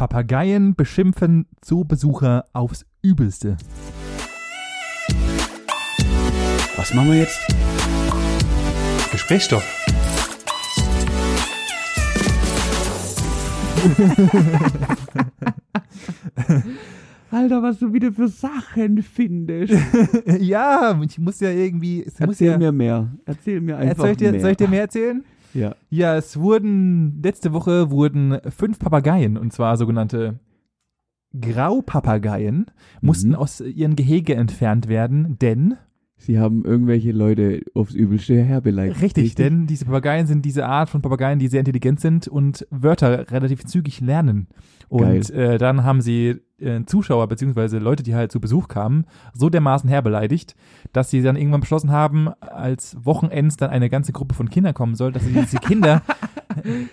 Papageien beschimpfen Zoobesucher aufs Übelste. Was machen wir jetzt? Gesprächsstoff. Alter, was du wieder für Sachen findest. ja, ich muss ja irgendwie. Es muss Erzähl ja, mir mehr. Erzähl mir einfach soll, ich dir, mehr. soll ich dir mehr erzählen? Ja. Ja, es wurden, letzte Woche wurden fünf Papageien, und zwar sogenannte Graupapageien, mussten Mhm. aus ihren Gehege entfernt werden, denn, Sie haben irgendwelche Leute aufs Übelste herbeleidigt. richtig, denn diese Papageien sind diese Art von Papageien, die sehr intelligent sind und Wörter relativ zügig lernen. Und äh, dann haben sie äh, Zuschauer beziehungsweise Leute, die halt zu Besuch kamen, so dermaßen herbeleidigt, dass sie dann irgendwann beschlossen haben, als Wochenends dann eine ganze Gruppe von Kindern kommen soll, dass sie diese Kinder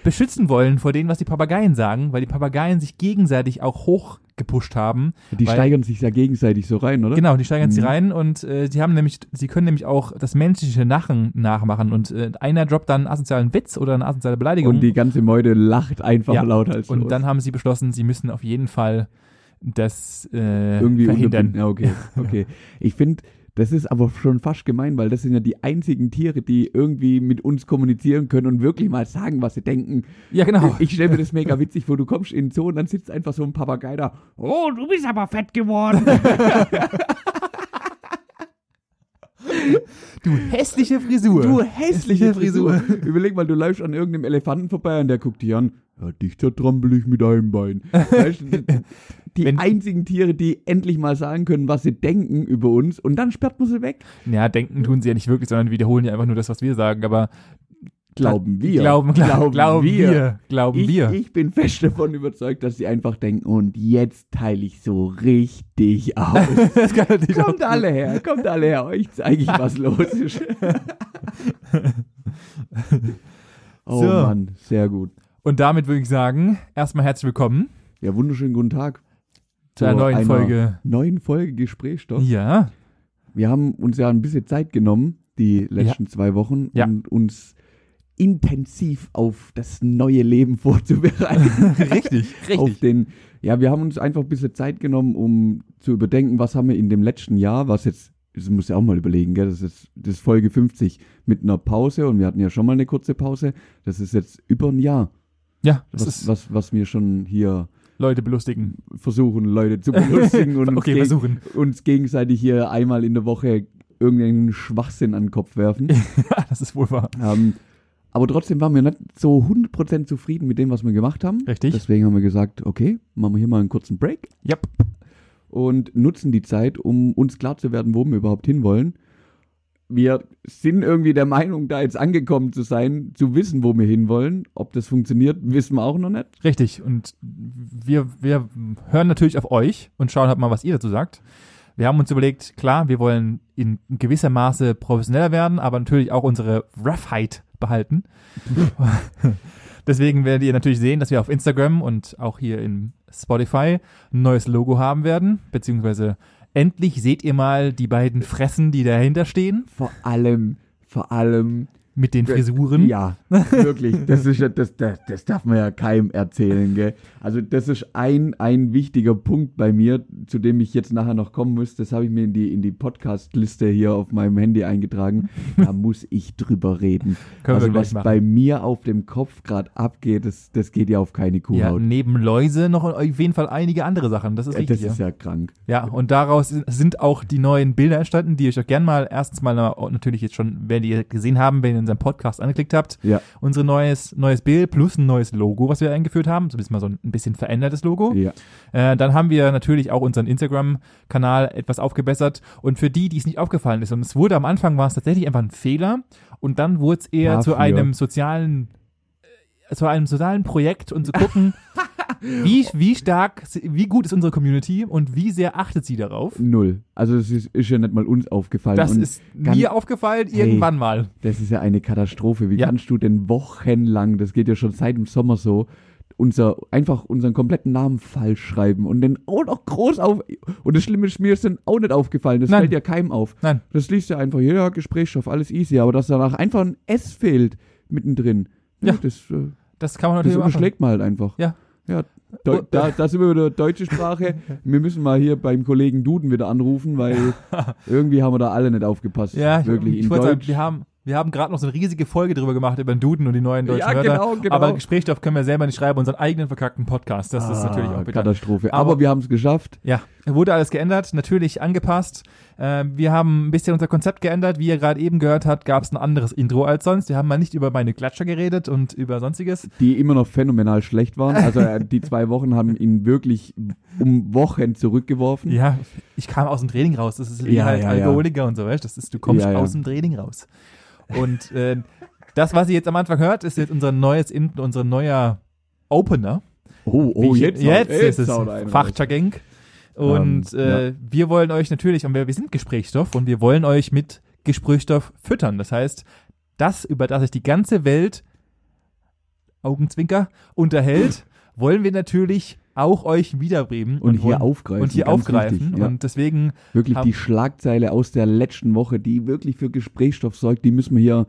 beschützen wollen vor dem, was die Papageien sagen, weil die Papageien sich gegenseitig auch hochgepusht haben. Die weil- steigern sich ja gegenseitig so rein, oder? Genau, die steigern Mhm. rein und äh, sie haben nämlich, sie können nämlich auch das menschliche Lachen nachmachen und äh, einer droppt dann einen asozialen Witz oder eine asoziale Beleidigung Und die ganze Meute lacht einfach Ja. lauter als und los. dann haben sie beschlossen, sie müssen auf jeden Fall das äh, irgendwie verhindern. Ja, okay, okay. Ich finde, das ist aber schon fast gemein, weil das sind ja die einzigen Tiere, die irgendwie mit uns kommunizieren können und wirklich mal sagen, was sie denken. Ja, genau. Ich stelle mir das mega witzig vor, du kommst in den Zoo und dann sitzt einfach so ein Papagei da. Oh, du bist aber fett geworden. Du hässliche Frisur. du hässliche Frisur. Überleg mal, du läufst an irgendeinem Elefanten vorbei und der guckt dich an. Ja, dich zertrampel ich mit einem Bein. Weißt die Wenn- einzigen Tiere, die endlich mal sagen können, was sie denken über uns und dann sperrt man sie weg. Ja, denken tun sie ja nicht wirklich, sondern wiederholen ja einfach nur das, was wir sagen, aber Glauben wir. Glauben, glauben, glauben wir. Glauben Ich, wir. ich bin fest davon überzeugt, dass sie einfach denken, und jetzt teile ich so richtig aus. kommt alle her, kommt alle her, euch zeige ich, was los ist. oh So. Mann, sehr gut. Und damit würde ich sagen, erstmal herzlich willkommen Ja, wunderschönen guten Tag. zu einer neuen einer Folge. Neuen Folge Gesprächsstoff. Ja, Wir haben uns ja ein bisschen Zeit genommen, die letzten zwei Wochen, Ja. und uns intensiv auf das neue Leben vorzubereiten. richtig, auf den, ja, wir haben uns einfach ein bisschen Zeit genommen, um zu überdenken, was haben wir in dem letzten Jahr, was jetzt, das muss ja auch mal überlegen, gell, das ist, das ist Folge 50 mit einer Pause und wir hatten ja schon mal eine kurze Pause, das ist jetzt über ein Jahr, Ja, das was, ist was, was wir schon hier Leute belustigen. versuchen, Leute zu belustigen und uns, Okay, geg- versuchen. uns gegenseitig hier einmal in der Woche irgendeinen Schwachsinn an den Kopf werfen. Ja, das ist wohl wahr. ähm, aber trotzdem waren wir nicht so 100% zufrieden mit dem, was wir gemacht haben. Richtig. Deswegen haben wir gesagt, okay, machen wir hier mal einen kurzen Break. Yep. und nutzen die Zeit, um uns klar zu werden, wo wir überhaupt hinwollen. Wir sind irgendwie der Meinung, da jetzt angekommen zu sein, zu wissen, wo wir hinwollen. Ob das funktioniert, wissen wir auch noch nicht. Richtig. Und wir, wir hören natürlich auf euch und schauen halt mal, was ihr dazu sagt. Wir haben uns überlegt, klar, wir wollen in gewisser Maße professioneller werden, aber natürlich auch unsere Roughheit behalten. Deswegen werdet ihr natürlich sehen, dass wir auf Instagram und auch hier in Spotify ein neues Logo haben werden, beziehungsweise endlich seht ihr mal die beiden Fressen, die dahinter stehen, Vor allem, vor allem, mit den Frisuren. ja, wirklich, das ist ja, das, das, das darf man ja keinem erzählen, gell. Also das ist ein, ein wichtiger Punkt bei mir, zu dem ich jetzt nachher noch kommen muss. Das habe ich mir in die, in die Podcast-Liste hier auf meinem Handy eingetragen. Da muss ich drüber reden. Können also was machen. bei mir auf dem Kopf gerade abgeht, das, das geht ja auf keine Ja, Kuhhaut. neben Läuse noch auf jeden Fall einige andere Sachen. Das ist Ja, richtig. das ist ja krank. Ja, und daraus sind- auch die neuen Bilder entstanden, die euch auch gern mal erstens mal na- natürlich jetzt schon, werdet ihr gesehen haben, wenn ihr unseren Podcast angeklickt habt. Ja. Unser neues, neues Bild plus ein neues Logo, was wir eingeführt haben. So ein bisschen mal so ein bisschen verändertes Logo. Ja. Äh, dann haben wir natürlich auch unseren Instagram-Kanal etwas aufgebessert. Und für die, die es nicht aufgefallen ist, und es wurde am Anfang war es tatsächlich einfach ein Fehler und dann wurde es eher zu Dafür. einem sozialen, äh, zu einem sozialen Projekt und zu gucken, wie, wie stark, wie gut ist unsere Community und wie sehr achtet sie darauf. Null. Also es ist, ist ja nicht mal uns aufgefallen. Das Und ist mir aufgefallen, irgendwann mal. Das ist ja eine Katastrophe. Wie Ja. kannst du denn wochenlang, das geht ja schon seit dem Sommer so, unser, einfach unseren kompletten Namen falsch schreiben und den auch noch groß auf. Und das Schlimme ist, mir ist dann auch nicht aufgefallen. Das Nein. fällt ja keinem auf. Nein. Das liest ja einfach, ja, Gesprächsstoff, alles easy. Aber dass danach einfach ein S fehlt mittendrin, ja. Ja. das, äh, Das kann man das natürlich machen. unterschlägt man halt einfach. Ja. Ja, Deu da, da sind wir wieder deutsche Sprache. Wir müssen mal hier beim Kollegen Duden wieder anrufen, weil irgendwie haben wir da alle nicht aufgepasst. Ja, wirklich ich, in ich wollte sagen, Deutsch. wir haben, wir haben gerade noch so eine riesige Folge drüber gemacht über den Duden und die neuen deutschen Ja, Wörter. genau, genau. Aber Gesprächsstoff können wir selber nicht schreiben, unseren eigenen verkackten Podcast. Das ist Ah, natürlich auch bitter. Katastrophe. Aber- Aber, wir haben es geschafft. Ja, wurde alles geändert, natürlich angepasst. Äh, wir haben ein bisschen unser Konzept geändert. Wie ihr gerade eben gehört habt, gab es ein anderes Intro als sonst. Wir haben mal nicht über meine Klatscher geredet und über sonstiges. die immer noch phänomenal schlecht waren. Also äh, die zwei Wochen haben ihn wirklich um Wochen zurückgeworfen. Ja, ich kam aus dem Training raus. Das ist wie Ja, halt ja, ja. Alkoholiker und so, weißt du? Das ist, du kommst Ja, ja. aus dem Training raus. Und äh, das, was ihr jetzt am Anfang hört, ist jetzt unser neues Intro, unser neuer Opener. Oh, oh, ich- jetzt, jetzt haut- ist es. Fachjargang. Und Ähm, äh, wir wollen euch natürlich, und wir, wir sind Gesprächsstoff und wir wollen euch mit Gesprächsstoff füttern. Das heißt, das, über das sich die ganze Welt, Augenzwinker, unterhält, wollen wir natürlich auch euch wiederbringen. Und hier wollen, aufgreifen. Und hier aufgreifen. wichtig, ja. Und deswegen, Wirklich die Schlagzeile aus der letzten Woche, die wirklich für Gesprächsstoff sorgt, die müssen wir hier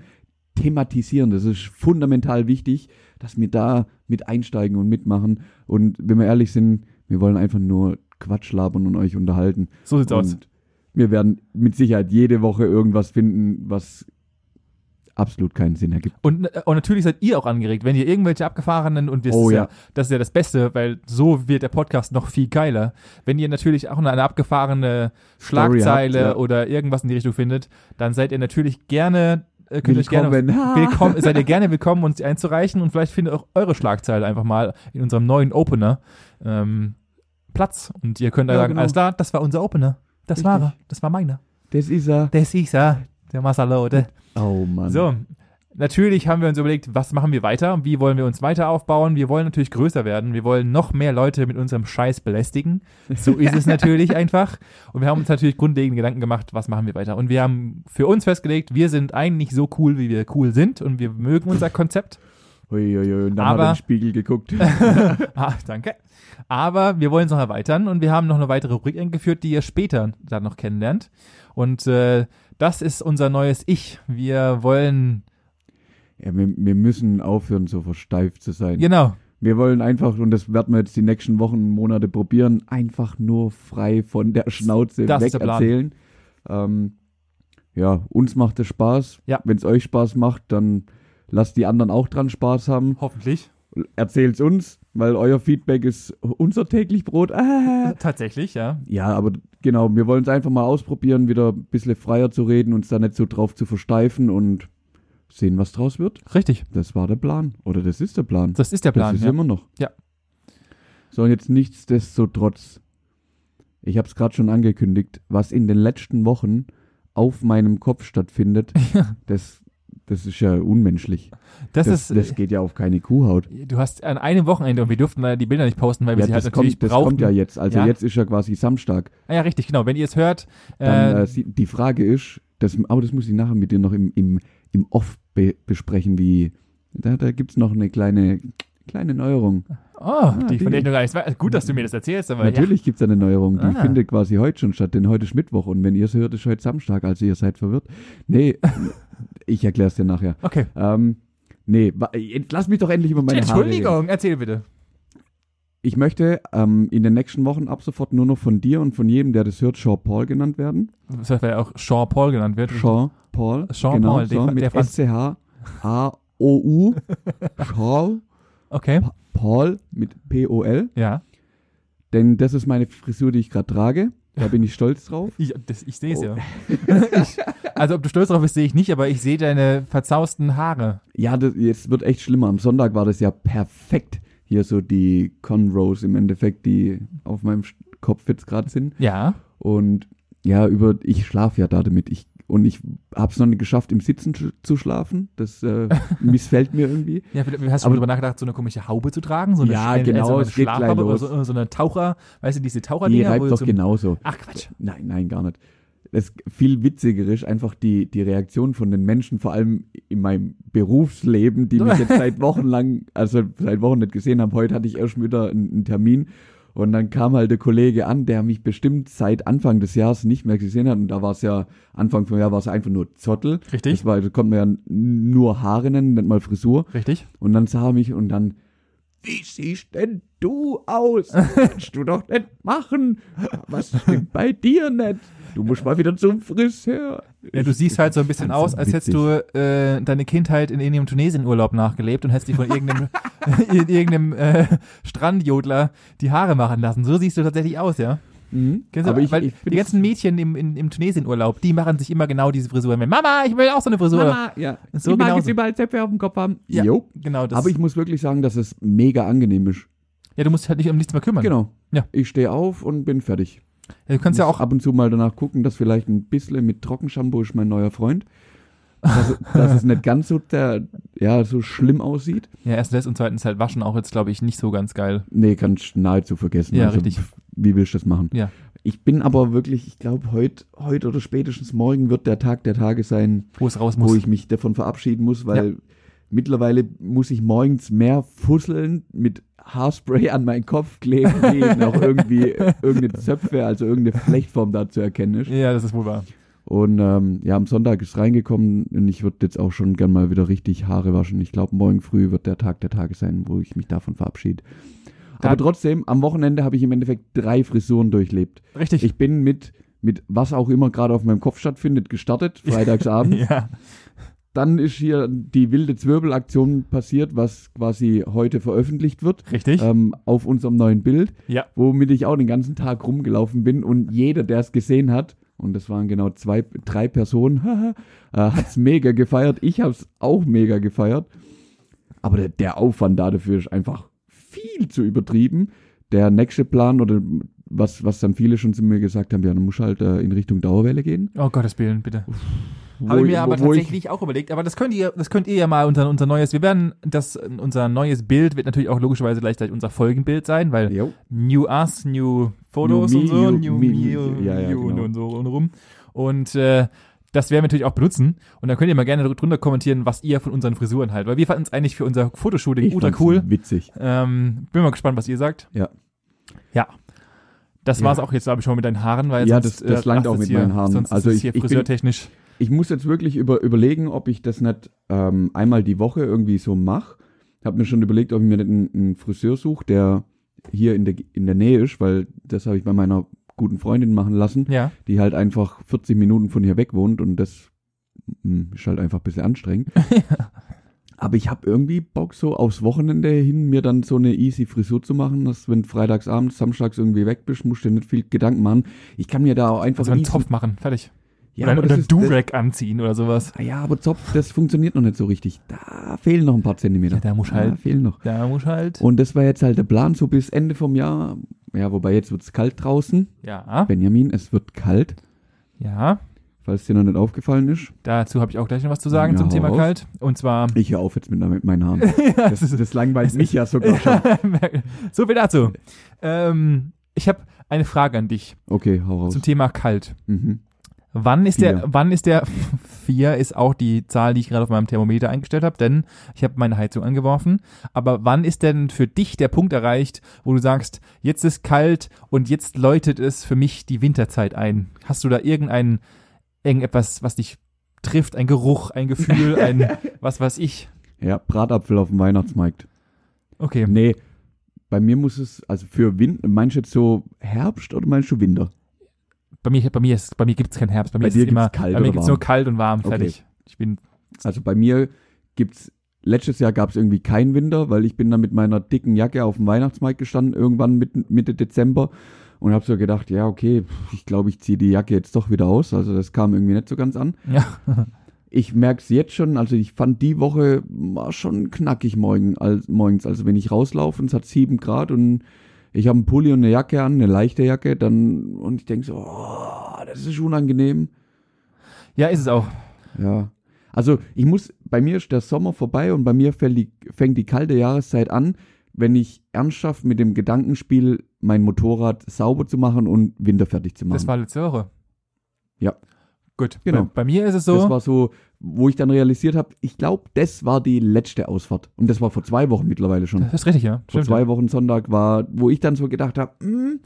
thematisieren. Das ist fundamental wichtig, dass wir da mit einsteigen und mitmachen. Und wenn wir ehrlich sind, wir wollen einfach nur Quatsch labern und euch unterhalten. so sieht's aus. Und wir werden mit Sicherheit jede Woche irgendwas finden, was absolut keinen Sinn ergibt. Und, äh, und natürlich seid ihr auch angeregt, wenn ihr irgendwelche abgefahrenen und wir Oh ist ja. ja, das ist ja das Beste, weil so wird der Podcast noch viel geiler. Wenn ihr natürlich auch eine, eine abgefahrene Schlagzeile habt, ja. oder irgendwas in die Richtung findet, dann seid ihr natürlich gerne äh, könnt euch gerne Willkommen. willkommen, seid ihr gerne willkommen, uns die einzureichen und vielleicht findet auch eure Schlagzeile einfach mal in unserem neuen Opener ähm, Platz und ihr könnt da Ja, sagen, genau. alles klar, das war unser Opener. Das war er, das war meiner. Das ist er. Das ist er, der Masalote. Oh Mann. So, natürlich haben wir uns überlegt, was machen wir weiter? Wie wollen wir uns weiter aufbauen? Wir wollen natürlich größer werden. Wir wollen noch mehr Leute mit unserem Scheiß belästigen. So ist es natürlich einfach. Und wir haben uns natürlich grundlegende Gedanken gemacht, was machen wir weiter? Und wir haben für uns festgelegt, wir sind eigentlich so cool, wie wir cool sind. Und wir mögen unser Konzept. Uiuiui, dann Aber- hat er in den Spiegel geguckt. Ah, danke. Aber wir wollen es noch erweitern und wir haben noch eine weitere Rubrik eingeführt, die ihr später dann noch kennenlernt. Und äh, das ist unser neues Ich. Wir wollen, ja, wir, wir müssen aufhören, so versteift zu sein. genau, Wir wollen einfach, und das werden wir jetzt die nächsten Wochen und Monate probieren, einfach nur frei von der Schnauze Das weg erzählen. Ähm, ja, uns macht es Spaß. Ja. Wenn es euch Spaß macht, dann lasst die anderen auch dran Spaß haben. hoffentlich. Erzählt's uns, weil euer Feedback ist unser täglich Brot. Ah. Tatsächlich, ja. Ja, aber genau, wir wollen es einfach mal ausprobieren, wieder ein bisschen freier zu reden, uns da nicht so drauf zu versteifen und sehen, was draus wird. Richtig. Das war der Plan. Oder das ist der Plan. Das ist der Plan. das ist ja. immer noch. Ja. So, und jetzt nichtsdestotrotz, ich habe es gerade schon angekündigt, was in den letzten Wochen auf meinem Kopf stattfindet, das, das ist ja unmenschlich. das, Das, ist, das geht ja auf keine Kuhhaut. du hast an einem Wochenende und wir durften leider die Bilder nicht posten, weil wir Ja, sie halt natürlich kommt, das brauchten. kommt ja jetzt. Also Ja. jetzt ist ja quasi Samstag. Ah, ja, richtig, genau. Wenn ihr es hört, Dann, äh, äh, die Frage ist, das, aber das muss ich nachher mit dir noch im, im, im Off be besprechen, wie da, da gibt es noch eine kleine, kleine Neuerung. Oh, die, die- von ich noch gar nichts weiß. Gut, dass du mir das erzählst, aber Natürlich gibt es eine Neuerung, die Ah. findet quasi heute schon statt, denn heute ist Mittwoch und wenn ihr es hört, ist heute Samstag, also ihr seid verwirrt. Nee, ich erkläre es dir nachher. ja. Okay. Ähm, nee, jetzt lass mich doch endlich über meine Haare reden. Entschuldigung, erzähl bitte. Ich möchte ähm, in den nächsten Wochen ab sofort nur noch von dir und von jedem, der das hört, Sean Paul genannt werden. Das heißt, weil ja auch Sean Paul genannt wird. Sean Paul. Sean genau, Paul, so, der- mit der Franz- S-C-H-A-O-U. Sean Okay. Pa- Paul mit P-O-L. Ja. Denn das ist meine Frisur, die ich gerade trage. Da bin ich stolz drauf. Ich, ich sehe es Oh. ja. ich, also, ob du stolz drauf bist, sehe ich nicht, aber ich sehe deine verzausten Haare. Ja, das, jetzt wird echt schlimmer. Am Sonntag war das ja perfekt. Hier so die Conrows im Endeffekt, die auf meinem Kopf jetzt gerade sind. Ja. Und ja, über ich schlafe ja da damit. Ich, und ich habe es noch nicht geschafft, im Sitzen sch zu schlafen. Das äh, missfällt mir irgendwie. Ja, hast du Aber- drüber nachgedacht, so eine komische Haube zu tragen? So eine, Ja, schnell- genau, so eine es geht gleich oder los. so, so eine Taucher, weißt du, diese Die Taucherdinger? wo reibt doch so- genauso. Ach Quatsch. Nein, nein, gar nicht. Das viel witziger ist einfach die, die Reaktion von den Menschen, vor allem in meinem Berufsleben, die mich jetzt seit Wochen lang, also seit Wochen nicht gesehen haben. Heute hatte ich erst wieder einen, einen Termin und dann kam halt der Kollege an, der mich bestimmt seit Anfang des Jahres nicht mehr gesehen hat. Und da war es ja, Anfang vom Jahr war es einfach nur Zottel. Richtig. Das war, da konnte man ja nur Haare nennen, nicht mal Frisur. Richtig. Und dann sah er mich und dann wie siehst denn du aus? Kannst du doch nicht machen. Was stimmt bei dir nicht? Du musst mal wieder zum Friseur. Ja, du siehst halt so ein bisschen aus, als hättest du äh, deine Kindheit in irgendeinem Tunesien-Urlaub nachgelebt und hättest dich von irgendeinem, in irgendeinem äh, Strandjodler die Haare machen lassen. So siehst du tatsächlich aus, ja? Mhm. Kennst du, Aber ich, weil ich die ganzen Mädchen im, im, im Tunesien-Urlaub, die machen sich immer genau diese Frisur. Mama, ich will auch so eine Frisur. Mama, ja. So ich mag genauso. jetzt überall Zöpfe auf dem Kopf haben. Ja, Jo. genau. Das, Aber ich muss wirklich sagen, dass es mega angenehm ist. ja, du musst dich halt nicht um nichts mehr kümmern. Genau. Ja. Ich stehe auf und bin fertig. Ja, du kannst ja auch, ab und zu mal danach gucken, dass vielleicht ein bisschen mit Trockenshampoo ist mein neuer Freund. Dass, dass es nicht ganz so, der, ja, so schlimm aussieht. ja, erstens das und zweitens halt waschen auch jetzt, glaube ich, nicht so ganz geil. Nee, kannst nahezu vergessen. Ja, also, richtig. Wie willst du das machen? Ja. Ich bin aber wirklich, ich glaube, heute heut oder spätestens morgen wird der Tag der Tage sein, Wo es raus muss. wo ich mich davon verabschieden muss, weil mittlerweile muss ich morgens mehr fusseln mit Haarspray an meinen Kopf kleben, wie auch irgendwie irgendeine Zöpfe, also irgendeine Flechtform da zu erkennen ist. ja, das ist wohl wahr. Und ähm, ja, am Sonntag ist reingekommen und ich würde jetzt auch schon gern mal wieder richtig Haare waschen. Ich glaube, morgen früh wird der Tag der Tage sein, wo ich mich davon verabschiede. Aber trotzdem, am Wochenende habe ich im Endeffekt drei Frisuren durchlebt. Richtig. Ich bin mit, mit was auch immer gerade auf meinem Kopf stattfindet, gestartet, freitagsabend. ja. Dann ist hier die wilde Zwirbelaktion passiert, was quasi heute veröffentlicht wird, Richtig. ähm, auf unserem neuen Bild, ja. womit ich auch den ganzen Tag rumgelaufen bin und jeder, der es gesehen hat, und das waren genau zwei, drei Personen, äh, hat es mega gefeiert. Ich habe es auch mega gefeiert. Aber der, der Aufwand da dafür ist einfach viel zu übertrieben. Der nächste Plan oder was, was dann viele schon zu mir gesagt haben, ja, dann musst du halt äh, in Richtung Dauerwelle gehen. Oh Gottes Willen, bitte. Wo Habe ich mir aber wo ich- tatsächlich auch überlegt. Aber das könnt ihr, das könnt ihr ja mal unser, unser neues, wir werden, das, unser neues Bild wird natürlich auch logischerweise gleich, gleich unser Folgenbild sein, weil Jo. New Us, New Photos New und me, so, new- New me, Me, ja, ja, New genau. und so und rum. Und äh, das werden wir natürlich auch benutzen. Und dann könnt ihr mal gerne drunter kommentieren, was ihr von unseren Frisuren haltet. Weil wir fanden es eigentlich für unser Fotoshooting Ich ultra cool. Witzig. Ähm, bin mal gespannt, was ihr sagt. Ja. Ja. Das Ja. war's auch jetzt, glaube ich, schon mit deinen Haaren, weil Ja, sonst, das- das langt macht auch es mit hier, meinen Haaren. Sonst Also ist es ich- hier ich bin- friseurtechnisch. Ich muss jetzt wirklich über, überlegen, ob ich das nicht ähm, einmal die Woche irgendwie so mache. Hab mir schon überlegt, ob ich mir nicht einen, einen Friseur suche, der hier in der, in der Nähe ist, weil das habe ich bei meiner guten Freundin machen lassen, Ja. die halt einfach 40 Minuten von hier weg wohnt und das mm, ist halt einfach ein bisschen anstrengend. Aber ich habe irgendwie Bock, so aufs Wochenende hin mir dann so eine easy Frisur zu machen, dass wenn freitagsabends, samstags irgendwie weg bist, musst du dir nicht viel Gedanken machen. Ich kann mir da auch einfach Also einen Topf machen, fertig. ja, oder oder Durag anziehen oder sowas. Ah Ja, aber Zopf, das funktioniert noch nicht so richtig. Da fehlen noch ein paar Zentimeter. Ja, da muss halt- fehlen noch. Da muss halt. Und das war jetzt halt der Plan, so bis Ende vom Jahr. Ja, wobei jetzt wird's kalt draußen. Ja. Benjamin, es wird kalt, Ja. falls dir noch nicht aufgefallen ist. Dazu habe ich auch gleich noch was zu sagen Ja, zum Thema raus. kalt. Und zwar. Ich höre auf jetzt mit, mit meinen Haaren. Das, das langweilt mich ja sogar schon. so viel dazu. Ähm, ich habe eine Frage an dich Okay, hau raus. zum Thema kalt. Mhm. Wann ist der, wann ist der, vier ist auch die Zahl, die ich gerade auf meinem Thermometer eingestellt habe, denn ich habe meine Heizung angeworfen. Aber wann ist denn für dich der Punkt erreicht, wo du sagst, jetzt ist kalt und jetzt läutet es für mich die Winterzeit ein? Hast du da irgendein, irgendetwas, was dich trifft, ein Geruch, ein Gefühl, ein, was weiß ich? Ja, Bratapfel auf dem Weihnachtsmarkt. Okay. Nee, bei mir muss es, also für Winter, meinst du jetzt so Herbst oder meinst du Winter? Bei mir, bei mir ist, bei mir gibt es keinen Herbst. Bei mir Bei ist es immer, kalt bei mir gibt's warm? nur kalt und warm, Okay. fertig. Ich bin, Also bei mir gibt's letztes Jahr gab es irgendwie keinen Winter, weil ich bin dann mit meiner dicken Jacke auf dem Weihnachtsmarkt gestanden irgendwann Mitte, Dezember und habe so gedacht, ja okay, ich glaube, ich ziehe die Jacke jetzt doch wieder aus. Also das kam irgendwie nicht so ganz an. ja, Ich merke es jetzt schon, also ich fand die Woche war schon knackig morgen, als, morgens. Also wenn ich rauslaufe und es hat sieben Grad und ich habe einen Pulli und eine Jacke an, eine leichte Jacke, dann und ich denke so, oh, das ist unangenehm. ja, ist es auch. Ja. Also ich muss, bei mir ist der Sommer vorbei und bei mir die, fängt die kalte Jahreszeit an, wenn ich ernsthaft mit dem Gedankenspiel mein Motorrad sauber zu machen und winterfertig zu machen. Das war letzte Woche. Ja. Gut. Genau. Bei, bei mir ist es so. Das war so, wo ich dann realisiert habe, ich glaube, das war die letzte Ausfahrt. Und das war vor zwei Wochen mittlerweile schon. das ist richtig, ja. vor Stimmt, zwei ja. Wochen Sonntag war, wo ich dann so gedacht habe, hm,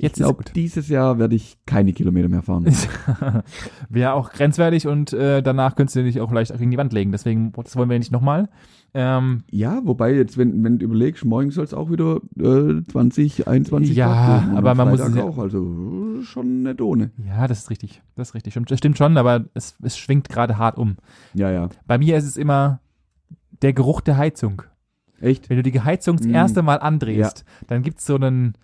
Jetzt ich glaube, dieses Jahr werde ich keine Kilometer mehr fahren. Wäre auch grenzwertig und äh, danach könntest du dich auch vielleicht gegen die Wand legen. Deswegen, das wollen wir nicht nochmal. Ähm, ja, wobei jetzt, wenn, wenn du überlegst, morgen soll es auch wieder äh, 20, 21 ja, Grad aber man Freitag muss es auch, also schon nicht ohne. Ja, das ist richtig. Das ist richtig. Das stimmt schon, aber es, es schwingt gerade hart um. Ja, ja. Bei mir ist es immer der Geruch der Heizung. Echt? Wenn du die Heizung das mm. erste Mal andrehst, ja. dann gibt es so einen.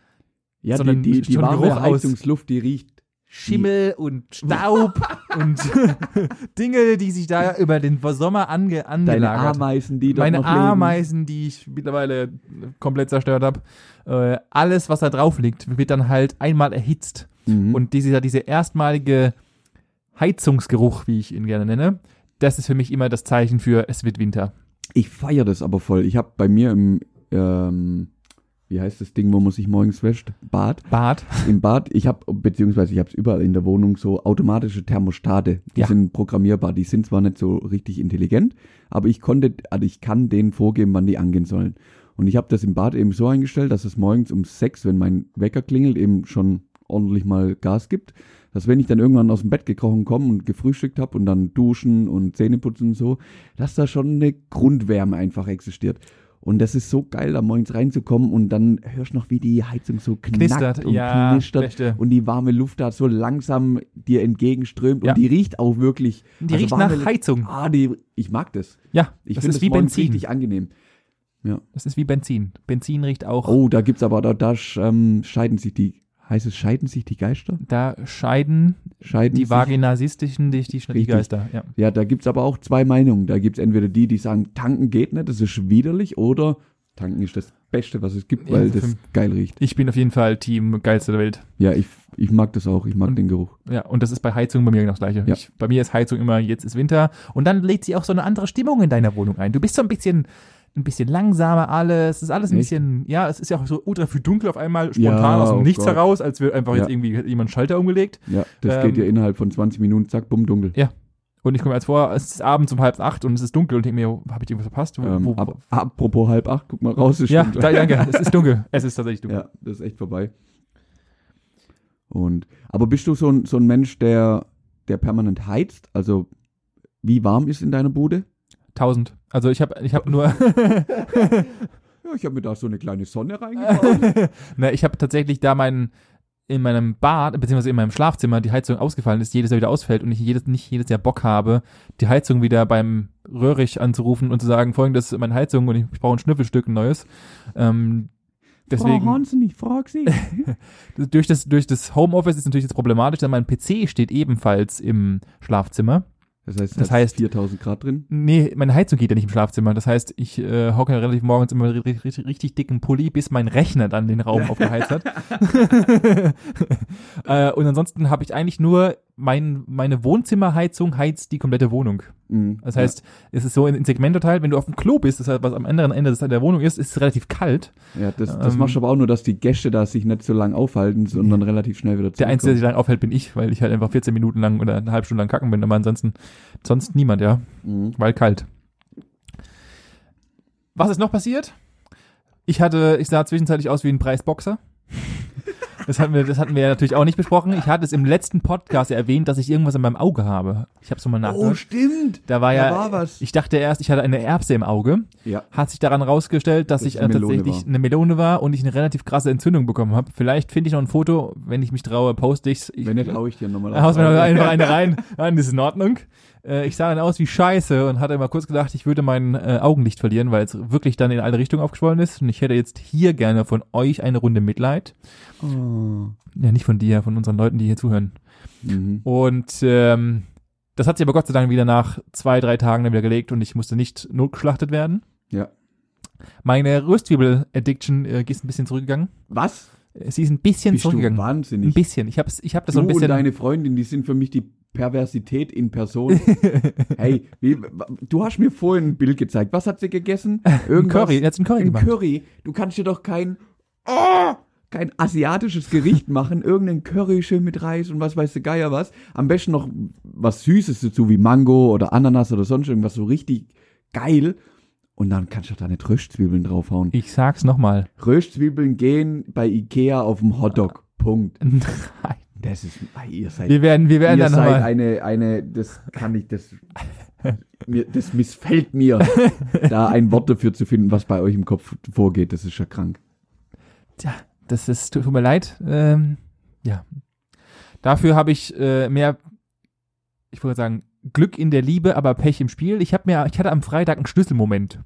Ja, so die, die, die warme Heizungsluft, die riecht Schimmel und Staub und Dinge, die sich da über den Sommer ange angelagert Deine Ameisen, die Meine Ameisen, leben. die ich mittlerweile komplett zerstört habe. Äh, alles, was da drauf liegt, wird dann halt einmal erhitzt. Mhm. Und dieser, dieser erstmalige Heizungsgeruch, wie ich ihn gerne nenne, das ist für mich immer das Zeichen für, es wird Winter. Ich feiere das aber voll. Ich habe bei mir im ähm, wie heißt das Ding, wo man sich morgens wäscht? Bad. Bad. Im Bad. Ich habe, beziehungsweise ich habe es überall in der Wohnung so automatische Thermostate. Die ja. sind programmierbar. Die sind zwar nicht so richtig intelligent, aber ich konnte, also ich kann denen vorgeben, wann die angehen sollen. Und ich habe das im Bad eben so eingestellt, dass es morgens um sechs, wenn mein Wecker klingelt, eben schon ordentlich mal Gas gibt. Dass wenn ich dann irgendwann aus dem Bett gekrochen komme und gefrühstückt habe und dann duschen und Zähne putzen und so, dass da schon eine Grundwärme einfach existiert. Und das ist so geil, da morgens reinzukommen und dann hörst du noch, wie die Heizung so knackt knistert, und ja, knistert Beste. und die warme Luft da so langsam dir entgegenströmt ja. und die riecht auch wirklich. Die also riecht nach Heizung. Ah, die, ich mag das. Ja, ich finde das wie Benzin. richtig angenehm. Ja. Das ist wie Benzin. Benzin riecht auch. Oh, da gibt's aber, da, da ähm, scheiden sich die Heißt es, scheiden sich die Geister? Da scheiden, scheiden die vaginasistischen dich die, die Geister. Ja, ja da gibt es aber auch zwei Meinungen. Da gibt es entweder die, die sagen, tanken geht nicht, das ist widerlich, oder tanken ist das Beste, was es gibt, weil ja, das geil riecht. Ich bin auf jeden Fall Team geilste der Welt. Ja, ich, ich mag das auch, ich mag und, den Geruch. Ja, und das ist bei Heizung bei mir genau das gleiche. Ja. Ich, bei mir ist Heizung immer, jetzt ist Winter und dann lädt sie auch so eine andere Stimmung in deiner Wohnung ein. Du bist so ein bisschen ein bisschen langsamer alles. Es ist alles ein Echt? bisschen, ja, es ist ja auch so ultra viel dunkel auf einmal, spontan ja, aus dem oh Nichts Gott. heraus, als wäre einfach ja. jetzt irgendwie jemand Schalter umgelegt. Ja, das ähm, geht ja innerhalb von 20 Minuten, zack, bumm, dunkel. Ja. Und ich komme mir jetzt vor, es ist abends um halb acht und es ist dunkel und denke mir, habe ich irgendwas verpasst? Wo, ähm, wo, ab, apropos halb acht, guck mal raus. Ist ja, da, danke, es ist dunkel. Es ist tatsächlich dunkel. Ja, das ist echt vorbei. Und, aber bist du so ein, so ein Mensch, der, der permanent heizt? Also, wie warm ist in deiner Bude? 1000. Also ich habe ich hab nur. ja, ich habe mir da so eine kleine Sonne reingebaut. Na, ich habe tatsächlich da meinen in meinem Bad, beziehungsweise in meinem Schlafzimmer die Heizung ausgefallen ist, jedes Jahr wieder ausfällt und ich jedes, nicht jedes Jahr Bock habe, die Heizung wieder beim Röhrig anzurufen und zu sagen, folgendes ist meine Heizung und ich, ich brauche ein Schnüffelstück, ein neues. Ähm, deswegen, Frau Hansen, ich frage Sie. durch, das, durch das Homeoffice ist natürlich jetzt problematisch, denn mein PC steht ebenfalls im Schlafzimmer das heißt, das heißt 4000 Grad drin? Nee, meine Heizung geht ja nicht im Schlafzimmer. Das heißt, ich äh, hocke relativ morgens immer richtig, richtig, richtig dicken Pulli, bis mein Rechner dann den Raum aufgeheizt hat. äh, und ansonsten habe ich eigentlich nur mein, meine Wohnzimmerheizung heizt die komplette Wohnung. Mhm, das heißt, ja. es ist so in, in Segmente teilt, wenn du auf dem Klo bist, das heißt, was am anderen Ende der Wohnung ist, ist es relativ kalt. Ja, das, das ähm, machst du aber auch nur, dass die Gäste da sich nicht so lang aufhalten, sondern ja. relativ schnell wieder Der Einzige, der sich lang aufhält, bin ich, weil ich halt einfach 14 Minuten lang oder eine halbe Stunde lang kacken bin, aber ansonsten sonst niemand, ja. Mhm. Weil kalt. Was ist noch passiert? Ich hatte, ich sah zwischenzeitlich aus wie ein Preisboxer. Das hatten, wir, das hatten wir ja natürlich auch nicht besprochen. Ich hatte es im letzten Podcast erwähnt, dass ich irgendwas in meinem Auge habe. Ich habe es mal nachgedacht. Oh, stimmt. Da war ja, da war was. ich dachte erst, ich hatte eine Erbse im Auge. Ja. Hat sich daran rausgestellt, dass das ich äh, tatsächlich war. eine Melone war und ich eine relativ krasse Entzündung bekommen habe. Vielleicht finde ich noch ein Foto, wenn ich mich traue, poste ich's. Ich Wenn nicht, hau ich dir nochmal Haus mir einfach eine rein. Nein, das ist in Ordnung. Äh, ich sah dann aus wie Scheiße und hatte mal kurz gedacht, ich würde mein äh, Augenlicht verlieren, weil es wirklich dann in alle Richtungen aufgeschwollen ist. Und ich hätte jetzt hier gerne von euch eine Runde Mitleid. Oh. Ja, nicht von dir, von unseren Leuten, die hier zuhören. Mhm. Und ähm, das hat sich aber Gott sei Dank wieder nach zwei, drei Tagen dann wieder gelegt und ich musste nicht notgeschlachtet werden. Ja. Meine Röstzwiebel-Addiction äh, ist ein bisschen zurückgegangen. Was? Sie ist ein bisschen Bist zurückgegangen. Du wahnsinnig. Ein bisschen. Ich habe ich hab das du so ein bisschen. Und deine Freundin, die sind für mich die Perversität in Person. hey, wie, du hast mir vorhin ein Bild gezeigt. Was hat sie gegessen? Irgendwas, ein Curry. Jetzt ein Curry ein gemacht. Curry. Du kannst dir doch kein oh, kein asiatisches Gericht machen, irgendein Curry schön mit Reis und was weiß der Geier was. Am besten noch was Süßes dazu, wie Mango oder Ananas oder sonst irgendwas, so richtig geil. Und dann kannst du deine Röstzwiebeln draufhauen. Ich sag's nochmal. Röstzwiebeln gehen bei Ikea auf dem Hotdog. Punkt. Nein. Das ist, ah, ihr seid, Wir werden, wir werden ihr dann seid eine, eine, das kann ich, das, mir, das missfällt mir, da ein Wort dafür zu finden, was bei euch im Kopf vorgeht. Das ist ja krank. Tja, das ist, tut mir leid. Ähm, ja. Dafür habe ich äh, mehr, ich wollte sagen, Glück in der Liebe, aber Pech im Spiel. Ich habe mir, ich hatte am Freitag einen Schlüsselmoment.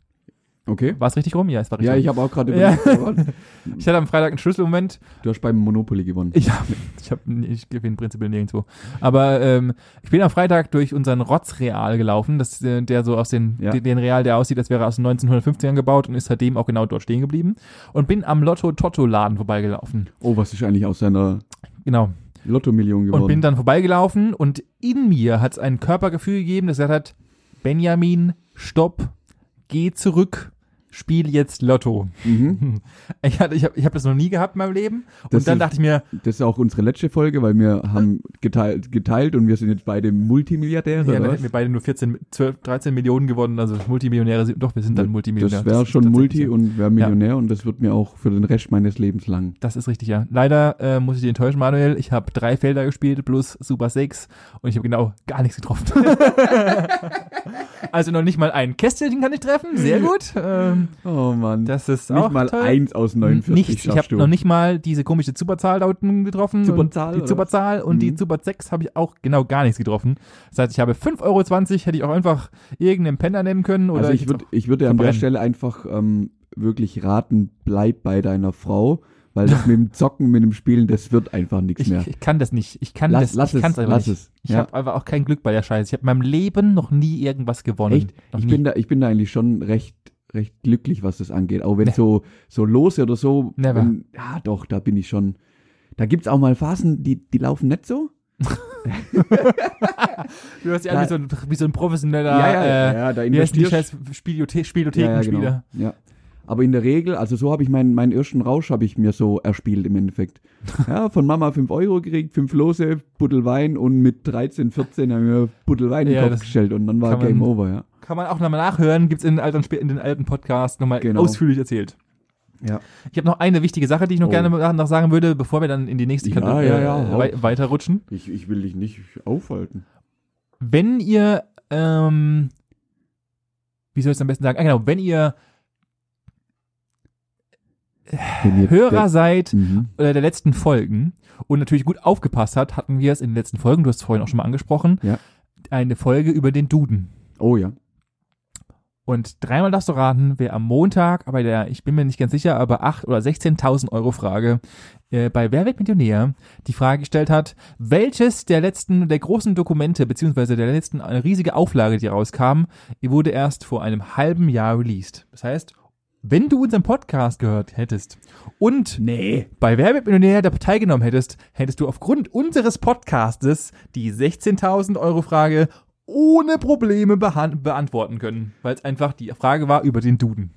Okay. War es richtig rum? Ja, es war richtig. Ja, rum. ich habe auch gerade Ja. überlegt, ich hatte am Freitag einen Schlüsselmoment. du hast beim Monopoly gewonnen. Ich habe, ich habe, ich gewinne prinzipiell nirgendwo. Aber ähm, ich bin am Freitag durch unseren Rotzreal gelaufen, das, äh, der so aus den, Ja. den, den Real, der aussieht, als wäre er aus den 1950ern gebaut und ist seitdem auch genau dort stehen geblieben. Und bin am Lotto-Totto-Laden vorbeigelaufen. Oh, was ist eigentlich aus seiner Genau. Lotto-Million geworden? Und bin dann vorbeigelaufen und in mir hat es ein Körpergefühl gegeben, das gesagt hat, Benjamin, stopp, geh zurück, spiel jetzt Lotto. mhm. Ich, hatte, ich habe ich hab das noch nie gehabt in meinem Leben. Und Das dann ist- dachte ich mir, Das ist auch unsere letzte Folge, weil wir haben geteilt, geteilt und wir sind jetzt beide Multimilliardäre. ja, dann hätten wir beide nur 14, 12, 13 Millionen gewonnen, also Multimillionäre sind, doch, wir sind dann Multimillionäre. Das wäre schon tatsächlich Multi so. und wäre Millionär und das wird mir auch für den Rest meines Lebens lang. Das ist richtig, ja. Leider äh, muss ich dich enttäuschen, Manuel. Ich habe drei Felder gespielt plus Super 6 und ich habe genau gar nichts getroffen. also noch nicht mal ein Kästchen kann ich treffen. Sehr gut. Ähm, Oh Mann. das ist nicht auch mal toll. eins aus 49 Nichts. Ich habe noch nicht mal diese komische Superzahl da unten getroffen. Superzahl, die Superzahl und die Mhm. Super 6 habe ich auch genau gar nichts getroffen. Das heißt, ich habe 5,20 Euro, hätte ich auch einfach irgendeinen Penner nehmen können. Oder also ich würde ich würde an der. Stelle einfach ähm, wirklich raten, bleib bei deiner Frau, weil das mit dem Zocken, mit dem Spielen, das wird einfach nichts ich, mehr. ich kann das nicht. Ich kann Lass, das lass ich es, lass nicht. es. Ich ja. habe einfach auch kein Glück bei der Scheiße. Ich habe in meinem Leben noch nie irgendwas gewonnen. Echt? Ich bin da, ich bin da eigentlich schon recht, recht glücklich, was das angeht. Auch wenn Nee. so, so Lose oder so. Never. Wenn, ja, doch, da bin ich schon. Da gibt's auch mal Phasen, die, die laufen nicht so. du hast ja wie so, ein, wie so ein professioneller ja, ja, äh, ja, da wie heißen die investierst scheiß Spielothe ja, ja, genau. ja. Aber in der Regel, also so habe ich meinen, meinen ersten Rausch habe ich mir so erspielt im Endeffekt. Ja, von Mama 5 Euro gekriegt, 5 Lose, Buddel Wein und mit 13, 14 haben wir Buddel Wein in den Kopf gestellt und dann war Game Over, ja. Kann man auch nochmal nachhören, in den alten, Sp- in den alten Podcast nochmal Genau. ausführlich erzählt. Ja. Ich habe noch eine wichtige Sache, die ich noch Oh. gerne noch sagen würde, bevor wir dann in die nächste Kategorie ja, ja, äh, weiterrutschen. Ich, ich will dich nicht aufhalten. Wenn ihr, ähm, wie soll ich es am besten sagen? Ah, genau, wenn ihr ihr- Hörer seid Mhm. äh, der letzten Folgen und natürlich gut aufgepasst habt, hatten wir es in den letzten Folgen, du hast es vorhin auch schon mal angesprochen, Ja. eine Folge über den Duden. Oh ja. Und dreimal darfst du raten, wer am Montag, aber der, ich bin mir nicht ganz sicher, aber 8 oder 16.000 Euro Frage äh, bei Wer wird Millionär die Frage gestellt hat, welches der letzten, der großen Dokumente, beziehungsweise der letzten eine riesige Auflage, die rauskam, wurde erst vor einem halben Jahr released. Das heißt, wenn du unseren Podcast gehört hättest und Nee. bei Wer wird Millionär der Partei genommen hättest, hättest du aufgrund unseres Podcastes die 16.000 Euro Frage ohne Probleme beantworten können, weil es einfach die Frage war über den Duden.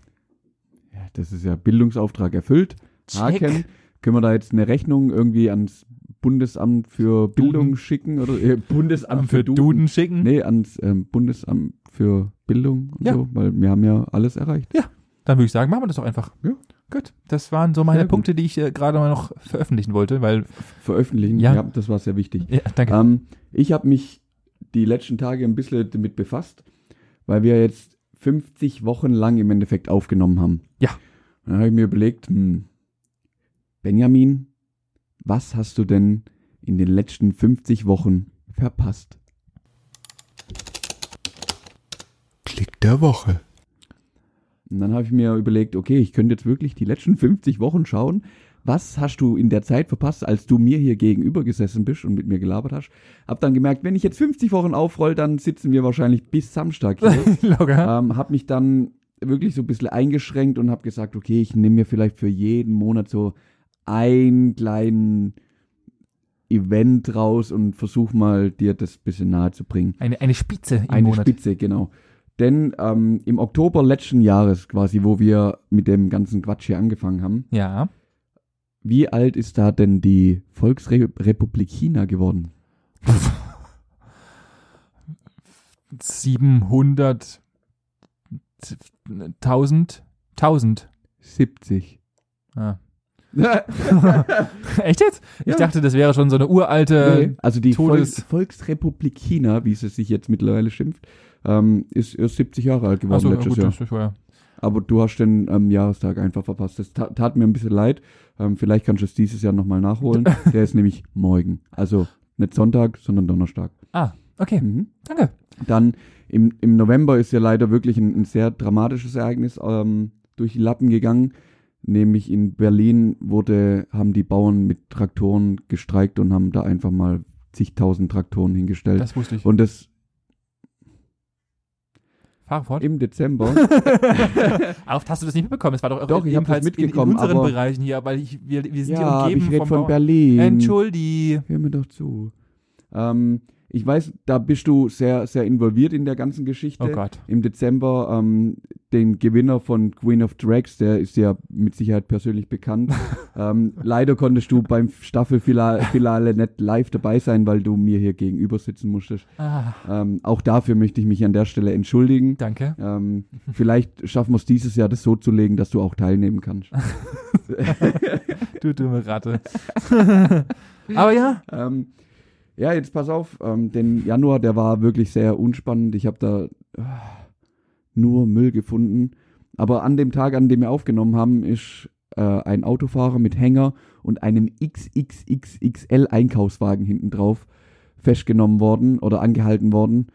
Ja, das ist ja Bildungsauftrag erfüllt. Check. Haken. Können wir da jetzt eine Rechnung irgendwie ans Bundesamt für Bildung Duden. schicken? Oder äh, Bundesamt für Duden, schicken. Nee, ans ähm, Bundesamt für Bildung und Ja. so, weil wir haben ja alles erreicht. Dann würde ich sagen, machen wir das doch einfach. Ja. Gut, das waren so meine. Punkte, die ich äh, gerade mal noch veröffentlichen wollte, weil, Veröffentlichen, Ja. ja, das war sehr wichtig. ja, danke. Ähm, ich habe mich die letzten Tage ein bisschen damit befasst, weil wir jetzt 50 Wochen lang im Endeffekt aufgenommen haben. Ja. Dann habe ich mir überlegt, hm, Benjamin, was hast du denn in den letzten 50 Wochen verpasst? Klick der Woche. Und dann habe ich mir überlegt, okay, ich könnte jetzt wirklich die letzten 50 Wochen schauen. Was hast du in der Zeit verpasst, als du mir hier gegenüber gesessen bist und mit mir gelabert hast? Hab dann gemerkt, wenn ich jetzt 50 Wochen aufroll, dann sitzen wir wahrscheinlich bis Samstag hier. Locker. ähm, hab mich dann wirklich so ein bisschen eingeschränkt und habe gesagt, okay, ich nehme mir vielleicht für jeden Monat so ein kleinen Event raus und versuche mal dir das ein bisschen nahe zu bringen. Eine, eine Spitze im Eine Monat. Spitze, genau. Denn ähm, im Oktober letzten Jahres quasi, wo wir mit dem ganzen Quatsch hier angefangen haben, Ja. Wie alt ist da denn die Volksrepublik China geworden? 700, 1000, 1000. 70. Ah. Echt jetzt? Ich Ja. dachte, das wäre schon so eine uralte. Nee, also die Todes- Volks Volksrepublik China, wie sie sich jetzt mittlerweile schimpft, ähm, ist erst 70 Jahre alt geworden ja, letztes gut, Jahr. das ist ja. Aber du hast den ähm, Jahrestag einfach verpasst. Das ta tat mir ein bisschen leid. Ähm, vielleicht kannst du es dieses Jahr nochmal nachholen. Der ist nämlich morgen. Also nicht Sonntag, sondern Donnerstag. Ah, okay, Mhm. danke. Dann im, im November ist ja leider wirklich ein, ein sehr dramatisches Ereignis ähm, durch die Lappen gegangen. Nämlich in Berlin wurde, haben die Bauern mit Traktoren gestreikt und haben da einfach mal zigtausend Traktoren hingestellt. Das wusste ich. und das Fahre fort. im Dezember. Auf, hast du das nicht mitbekommen? Es war doch, Doch, ich ebenfalls mitbekommen, in, in unseren Bereichen hier, weil ich, wir, wir sind ja, hier umgeben ich rede vom von Berlin. Entschuldi. Hör mir doch zu. Ähm, ich weiß, da bist du sehr, sehr involviert in der ganzen Geschichte. Oh Gott. Im Dezember ähm, den Gewinner von Queen of Drags, der ist ja mit Sicherheit persönlich bekannt. ähm, leider konntest du beim Staffelfinale nicht live dabei sein, weil du mir hier gegenüber sitzen musstest. Ah, Ähm, auch dafür möchte ich mich an der Stelle entschuldigen. danke. Ähm, vielleicht schaffen wir es dieses Jahr, das so zu legen, dass du auch teilnehmen kannst. Du dumme Ratte. Aber ja, Ähm, ja, jetzt pass auf, ähm, den Januar, der war wirklich sehr unspannend. Ich habe da ah, nur Müll gefunden. Aber an dem Tag, an dem wir aufgenommen haben, ist äh, ein Autofahrer mit Hänger und einem XXXXL Einkaufswagen hinten drauf festgenommen worden oder angehalten worden.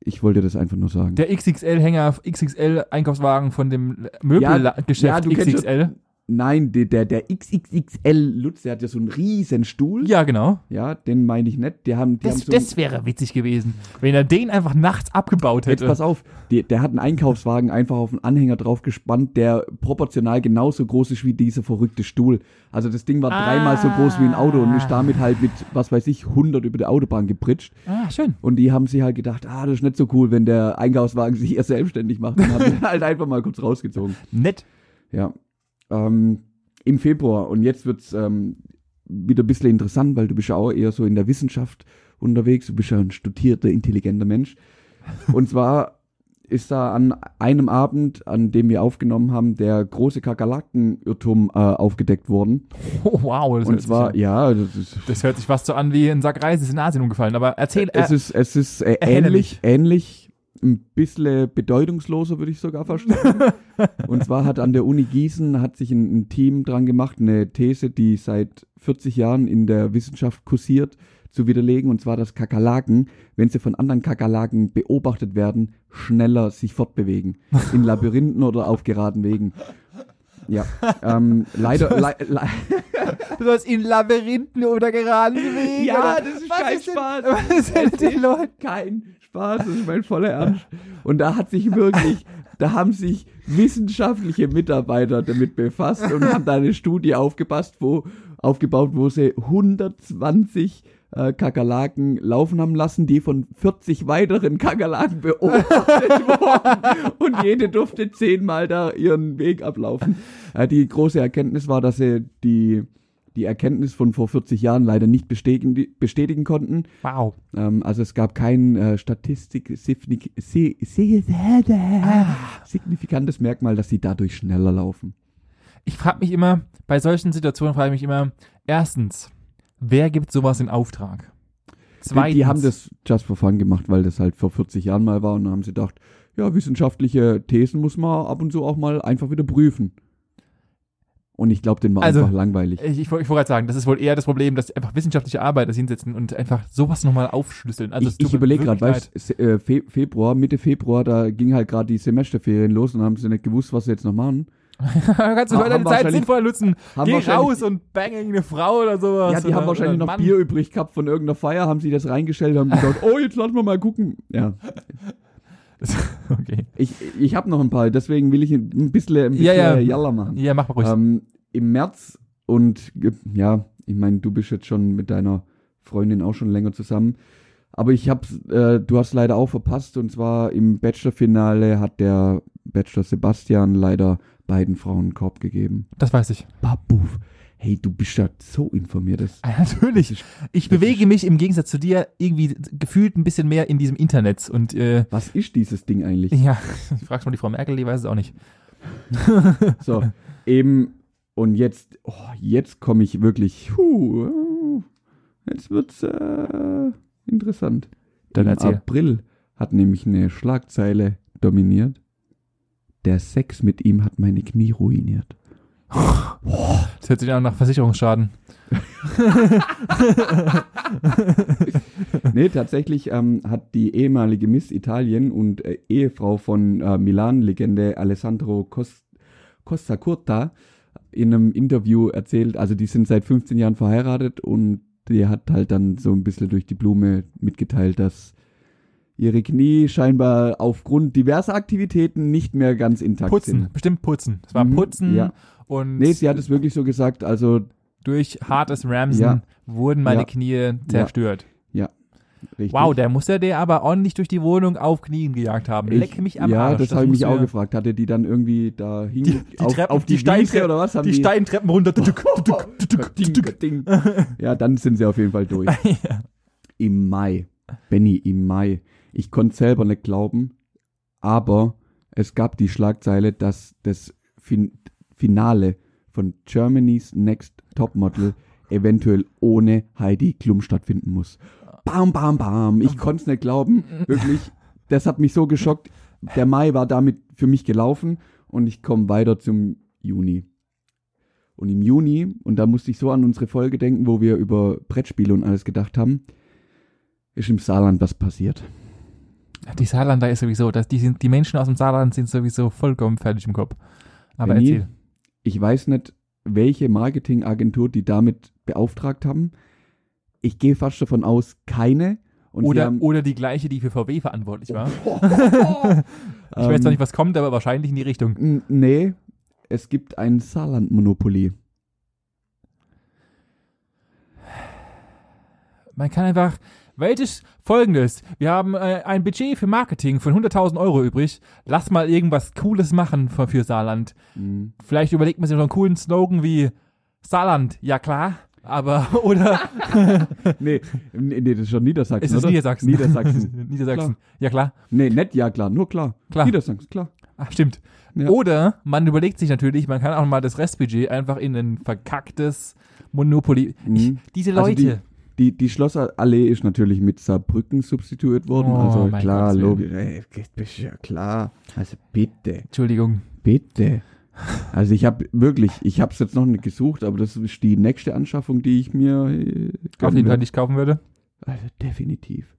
Ich wollte das einfach nur sagen. der XXL-Hänger, XXL-Einkaufswagen von dem Möbelgeschäft ja, kennst XXL. Nein, der, der, der XXXL Lutz, der hat ja so einen riesen Stuhl. Ja, genau. Ja, den meine ich nicht. Die haben, die haben Das, so das wäre witzig gewesen, wenn er den einfach nachts abgebaut Jetzt hätte. pass auf, die, der hat einen Einkaufswagen einfach auf einen Anhänger drauf gespannt, der proportional genauso groß ist wie dieser verrückte Stuhl. Also das Ding war Ah. dreimal so groß wie ein Auto und ist damit halt mit, was weiß ich, 100 über die Autobahn gepritscht. Ah, schön. Und die haben sich halt gedacht, ah, das ist nicht so cool, wenn der Einkaufswagen sich erst selbstständig macht. Und haben ihn halt einfach mal kurz rausgezogen. Nett. Ja. Ähm, Im Februar. Und jetzt wird's ähm, wieder ein bisschen interessant, weil du bist ja auch eher so in der Wissenschaft unterwegs. Du bist ja ein studierter, intelligenter Mensch. Und zwar ist da an einem Abend, an dem wir aufgenommen haben, der große Kakerlaken-Irrtum äh, aufgedeckt worden. Oh, wow. Das Und hört sich zwar, an- ja, das ist, Das hört sich fast so an wie ein Sack Reis ist in Asien umgefallen. Aber erzähl. es Äh, ist, es ist äh, ähnlich, ähnlich, ein bisschen bedeutungsloser, würde ich sogar sagen. Und zwar hat an der Uni Gießen hat sich ein, ein Team dran gemacht, eine These, die seit 40 Jahren in der Wissenschaft kursiert, zu widerlegen. Und zwar, dass Kakerlaken, wenn sie von anderen Kakerlaken beobachtet werden, schneller sich fortbewegen. In Labyrinthen oder auf geraden Wegen. Ja, ähm, leider, le, le, du sollst in Labyrinthen oder geraden Wegen. Ja, oder? das ist Was kein ist denn- Spaß. Was ist denn den Leuten? kein Spaß, das ist mein voller Ernst. Und da hat sich wirklich, da haben sich wissenschaftliche Mitarbeiter damit befasst und haben da eine Studie aufgepasst, wo, aufgebaut, wo sie 120 äh, Kakerlaken laufen haben lassen, die von 40 weiteren Kakerlaken beobachtet wurden. Und jede durfte zehnmal da ihren Weg ablaufen. Äh, die große Erkenntnis war, dass sie die, die Erkenntnis von vor 40 Jahren leider nicht bestätigen, bestätigen konnten. Wow. Ähm, also es gab kein äh, Statistik signik- si- si- signifikantes Merkmal, dass sie dadurch schneller laufen. Ich frage mich immer, bei solchen Situationen frage ich mich immer, erstens, wer gibt sowas in Auftrag? Die, die haben das just for fun gemacht, weil das halt vor 40 Jahren mal war und dann haben sie gedacht, ja, wissenschaftliche Thesen muss man ab und zu auch mal einfach wieder prüfen. Und ich glaube, den war Also, einfach langweilig. Ich, ich, wollte- ich wollte gerade sagen, das ist wohl eher das Problem, dass einfach wissenschaftliche Arbeiter sich hinsetzen und einfach sowas nochmal aufschlüsseln. Also ich ich überlege gerade, weißt du, äh, Fe Februar, Mitte Februar, da ging halt gerade die Semesterferien los und haben sie nicht gewusst, was sie jetzt noch machen. Kannst du deine haben Zeit sinnvoll nutzen? Geh raus und bang eine Frau oder sowas. Ja, die oder, haben wahrscheinlich noch einen Bier übrig gehabt von irgendeiner Feier, haben sie das reingestellt, haben gesagt, oh, jetzt lassen wir mal gucken. Ja, Mann. Okay. ich, ich habe noch ein paar, deswegen will ich ein bisschen, ein bisschen Ja, ja. Jalla machen. Ja, mach mal ruhig. Ähm, Im März und ja, ich meine, du bist jetzt schon mit deiner Freundin auch schon länger zusammen. Aber ich hab's, äh, du hast leider auch verpasst und zwar im Bachelor-Finale hat der Bachelor Sebastian leider beiden Frauen einen Korb gegeben. das weiß ich. Babuf. Hey, du bist ja so informiert. Das, Ah, natürlich. das ist, Ich bewege mich im Gegensatz zu dir irgendwie gefühlt ein bisschen mehr in diesem Internet und äh, was ist dieses Ding eigentlich? ja, fragst mal die Frau Merkel, die weiß es auch nicht. So, im Und jetzt, oh, jetzt komme ich wirklich, huh, jetzt wird's äh, interessant. Dann Im erzähl. April hat nämlich eine Schlagzeile dominiert. Der Sex mit ihm hat meine Knie ruiniert. Das hört sich auch nach Versicherungsschaden. nee, tatsächlich ähm, hat die ehemalige Miss Italien und äh, Ehefrau von äh, Milan-Legende Alessandro Cos Costa Curta in einem Interview erzählt, also die sind seit 15 Jahren verheiratet und die hat halt dann so ein bisschen durch die Blume mitgeteilt, dass ihre Knie scheinbar aufgrund diverser Aktivitäten nicht mehr ganz intakt Putzen, sind. bestimmt putzen. Es war Mhm, Putzen ja. und Nee, sie hat es wirklich so gesagt, also durch hartes Ramsen Ja. wurden meine Ja. Knie zerstört. richtig. Wow, der muss ja der aber ordentlich durch die Wohnung auf Knien gejagt haben. Ich- Leck mich am ja, Arsch. das habe ich mich auch ja- gefragt. Hatte die dann irgendwie da hin Die- die auf, Treppen- auf die, die Steintreppen- oder was? Haben Die die, Steintreppen runter. Ja, dann sind sie auf jeden Fall durch. Ja. Im Mai. Benny, im Mai. Ich konnte selber nicht glauben, aber es gab die Schlagzeile, dass das fin Finale von Germany's Next Topmodel eventuell ohne Heidi Klum stattfinden muss. Bam, bam, bam. Ich konnte es nicht glauben. Wirklich. Das hat mich so geschockt. Der Mai war damit für mich gelaufen und ich komme weiter zum Juni. Und im Juni, und da musste ich so an unsere Folge denken, wo wir über Brettspiele und alles gedacht haben, ist im Saarland was passiert. Die Saarlander ist sowieso, dass die, sind, die Menschen aus dem Saarland sind sowieso vollkommen fertig im Kopf. Aber Benni, erzähl. Ich weiß nicht, welche Marketingagentur die damit beauftragt haben. Ich gehe fast davon aus, keine. Und Oder, oder die gleiche, die für VW verantwortlich war. Ich Ähm, weiß zwar nicht, was kommt, aber wahrscheinlich in die Richtung. Nee, es gibt ein Saarland-Monopoly. Man kann einfach, welches folgendes, wir haben äh, ein Budget für Marketing von 100.000 Euro übrig, lass mal irgendwas Cooles machen für, für Saarland. Mhm. Vielleicht überlegt man sich noch einen coolen Slogan wie Saarland, ja klar, aber, oder Nee, nee, das ist schon Niedersachsen, ist es oder? Niedersachsen? Niedersachsen. Niedersachsen, ja klar, Nee, nicht ja klar, nur klar. Klar. Niedersachsen, klar. Ach, stimmt. Ja. Oder man überlegt sich natürlich, man kann auch mal das Restbudget einfach in ein verkacktes Monopoly. Ich, Mhm. diese Also Leute. Die, die Schlossallee ist natürlich mit Saarbrücken substituiert worden. Oh, also klar, logisch. Ey, das ist ja klar. Also bitte, Entschuldigung. bitte. Also ich habe wirklich, ich habe es jetzt noch nicht gesucht, aber das ist die nächste Anschaffung, die ich mir äh, Auf jeden Fall werde. nicht kaufen würde. Also definitiv.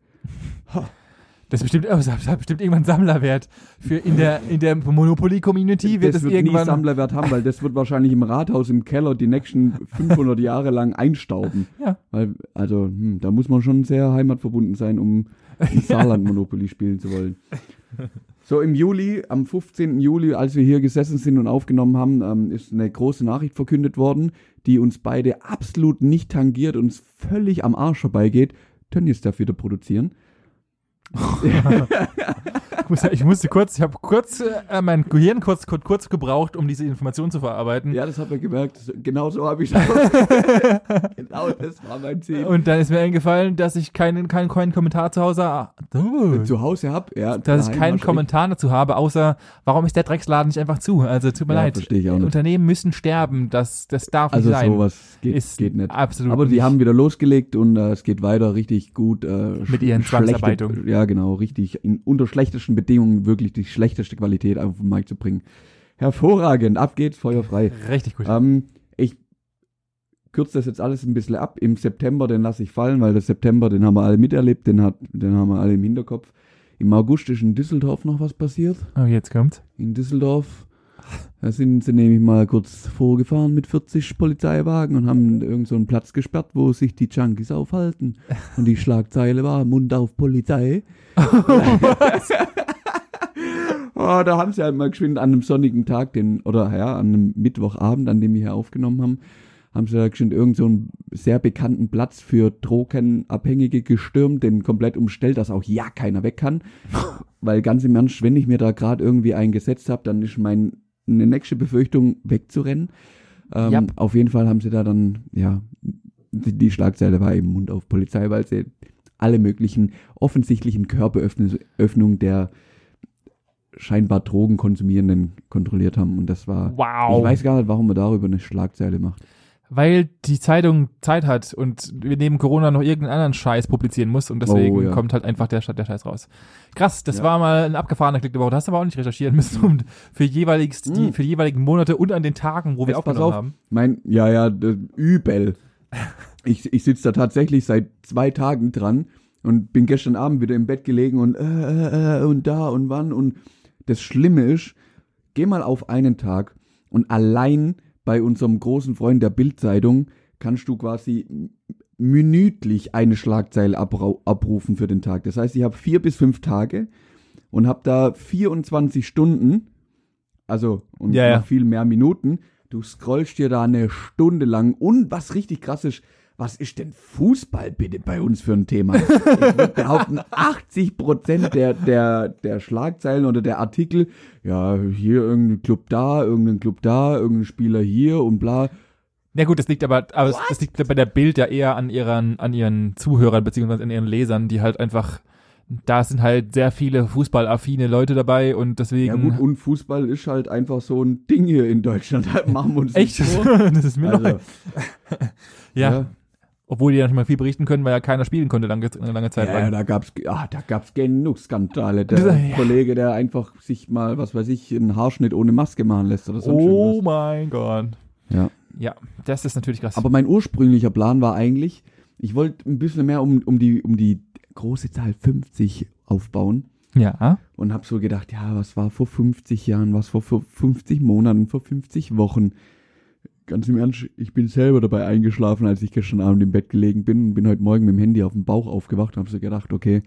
Das ist bestimmt, oh, das hat bestimmt irgendwann Sammlerwert. Für in der, in der Monopoly-Community wird das es wird irgendwann. Sammlerwert haben, weil das wird wahrscheinlich im Rathaus im Keller die nächsten 500 Jahre lang einstauben. Ja. Weil, also, hm, da muss man schon sehr heimatverbunden sein, um ein Saarland-Monopoly spielen zu wollen. So, im Juli, am 15. Juli, als wir hier gesessen sind und aufgenommen haben, ähm, ist eine große Nachricht verkündet worden, die uns beide absolut nicht tangiert, uns völlig am Arsch vorbeigeht. Tönnies darf wieder produzieren. Ich, muss, ich musste kurz, ich habe kurz äh, mein Gehirn kurz, kurz, kurz gebraucht, um diese Information zu verarbeiten. Ja, das hat man gemerkt. Das- Genau so habe ich Genau, das war mein Ziel. Und dann ist mir eingefallen, dass ich keinen, keinen, keinen Kommentar zu Hause habe. zu Hause hab, ja. dass ich keinen Kommentar dazu habe, außer warum ist der Drecksladen nicht einfach zu? Also tut mir Ja, leid. ich. Unternehmen müssen sterben, das, das darf Also nicht sein. sowas geht, ist geht nicht. absolut Aber die nicht. haben wieder losgelegt und äh, es geht weiter richtig gut. Äh, Mit ihren Zwangsarbeitungen. Ja, genau, richtig. In, unter schlechtesten Bedingungen wirklich die schlechteste Qualität auf den Markt zu bringen. Hervorragend, ab geht's, feuerfrei. Richtig gut. Ähm, ich kürze das jetzt alles ein bisschen ab. Im September, den lasse ich fallen, weil der September, den haben wir alle miterlebt, den, hat, den haben wir alle im Hinterkopf. Im August ist in Düsseldorf noch was passiert. Oh, jetzt kommt. in Düsseldorf. Da sind sie nämlich mal kurz vorgefahren mit 40 Polizeiwagen und haben irgend so einen Platz gesperrt, wo sich die Junkies aufhalten. Und die Schlagzeile war Mund auf Polizei. oh, da haben sie halt mal geschwind an einem sonnigen Tag, den, oder ja, an einem Mittwochabend, an dem wir hier aufgenommen haben, haben sie da geschwind irgend so einen sehr bekannten Platz für Drogenabhängige gestürmt, den komplett umstellt, dass auch ja keiner weg kann. Weil ganz im Ernst, wenn ich mir da gerade irgendwie einen gesetzt habe, dann ist meine nächste Befürchtung wegzurennen. Ähm, Ja. Auf jeden Fall haben sie da dann, ja, die, die Schlagzeile war eben Mund auf Polizei, weil sie alle möglichen offensichtlichen Körperöffnungen der scheinbar Drogenkonsumierenden kontrolliert haben. Und das war. Wow. Ich weiß gar nicht, warum man darüber eine Schlagzeile macht. Weil die Zeitung Zeit hat und wir neben Corona noch irgendeinen anderen Scheiß publizieren muss und deswegen Oh, ja. kommt halt einfach der, der Scheiß raus. Krass, das Ja. war mal ein abgefahrener Klick der Woche. Das hast du aber auch nicht recherchieren müssen und für jeweils die, Mhm. für die jeweiligen Monate und an den Tagen, wo wir Jetzt pass aufgenommen auf. haben. Mein, ja, ja, übel. Ich, ich sitze da tatsächlich seit zwei Tagen dran und bin gestern Abend wieder im Bett gelegen und äh, äh, und da und wann und das Schlimme ist, geh mal auf einen Tag und allein bei unserem großen Freund der Bildzeitung kannst du quasi minütlich eine Schlagzeile abrufen für den Tag. Das heißt, ich habe vier bis fünf Tage und habe da 24 Stunden, also und Ja, ja. noch viel mehr Minuten. Du scrollst dir da eine Stunde lang und was richtig krass ist, was ist denn Fußball bitte bei uns für ein Thema? Ich würde behaupten, 80 Prozent der, der, der Schlagzeilen oder der Artikel, ja, hier irgendein Club da, irgendein Club da, irgendein Spieler hier und bla. Ja gut, das liegt aber, aber es- das liegt bei der Bild ja eher an ihren, an ihren Zuhörern beziehungsweise an ihren Lesern, die halt einfach, da sind halt sehr viele fußballaffine Leute dabei und deswegen. Ja gut, und Fußball ist halt einfach so ein Ding hier in Deutschland. Da machen wir uns Echt? nicht vor. das ist mir Also. Ja, ja. Obwohl die ja nicht mal viel berichten können, weil ja keiner spielen konnte lange, lange Zeit Ja, lang. da gab's, ah, da gab's genug Skandale. Der ja. Kollege, der einfach sich mal, was weiß ich, einen Haarschnitt ohne Maske machen lässt oder sonst Oh mein Gott. Ja. Ja, das ist natürlich krass. Aber mein ursprünglicher Plan war eigentlich, ich wollte ein bisschen mehr um, um, die, um die große Zahl 50 aufbauen ja. und habe so gedacht, ja, was war vor 50 Jahren, was vor 50 Monaten, vor 50 Wochen. Ganz im Ernst, ich bin selber dabei eingeschlafen, als ich gestern Abend im Bett gelegen bin und bin heute Morgen mit dem Handy auf dem Bauch aufgewacht und habe so gedacht, okay,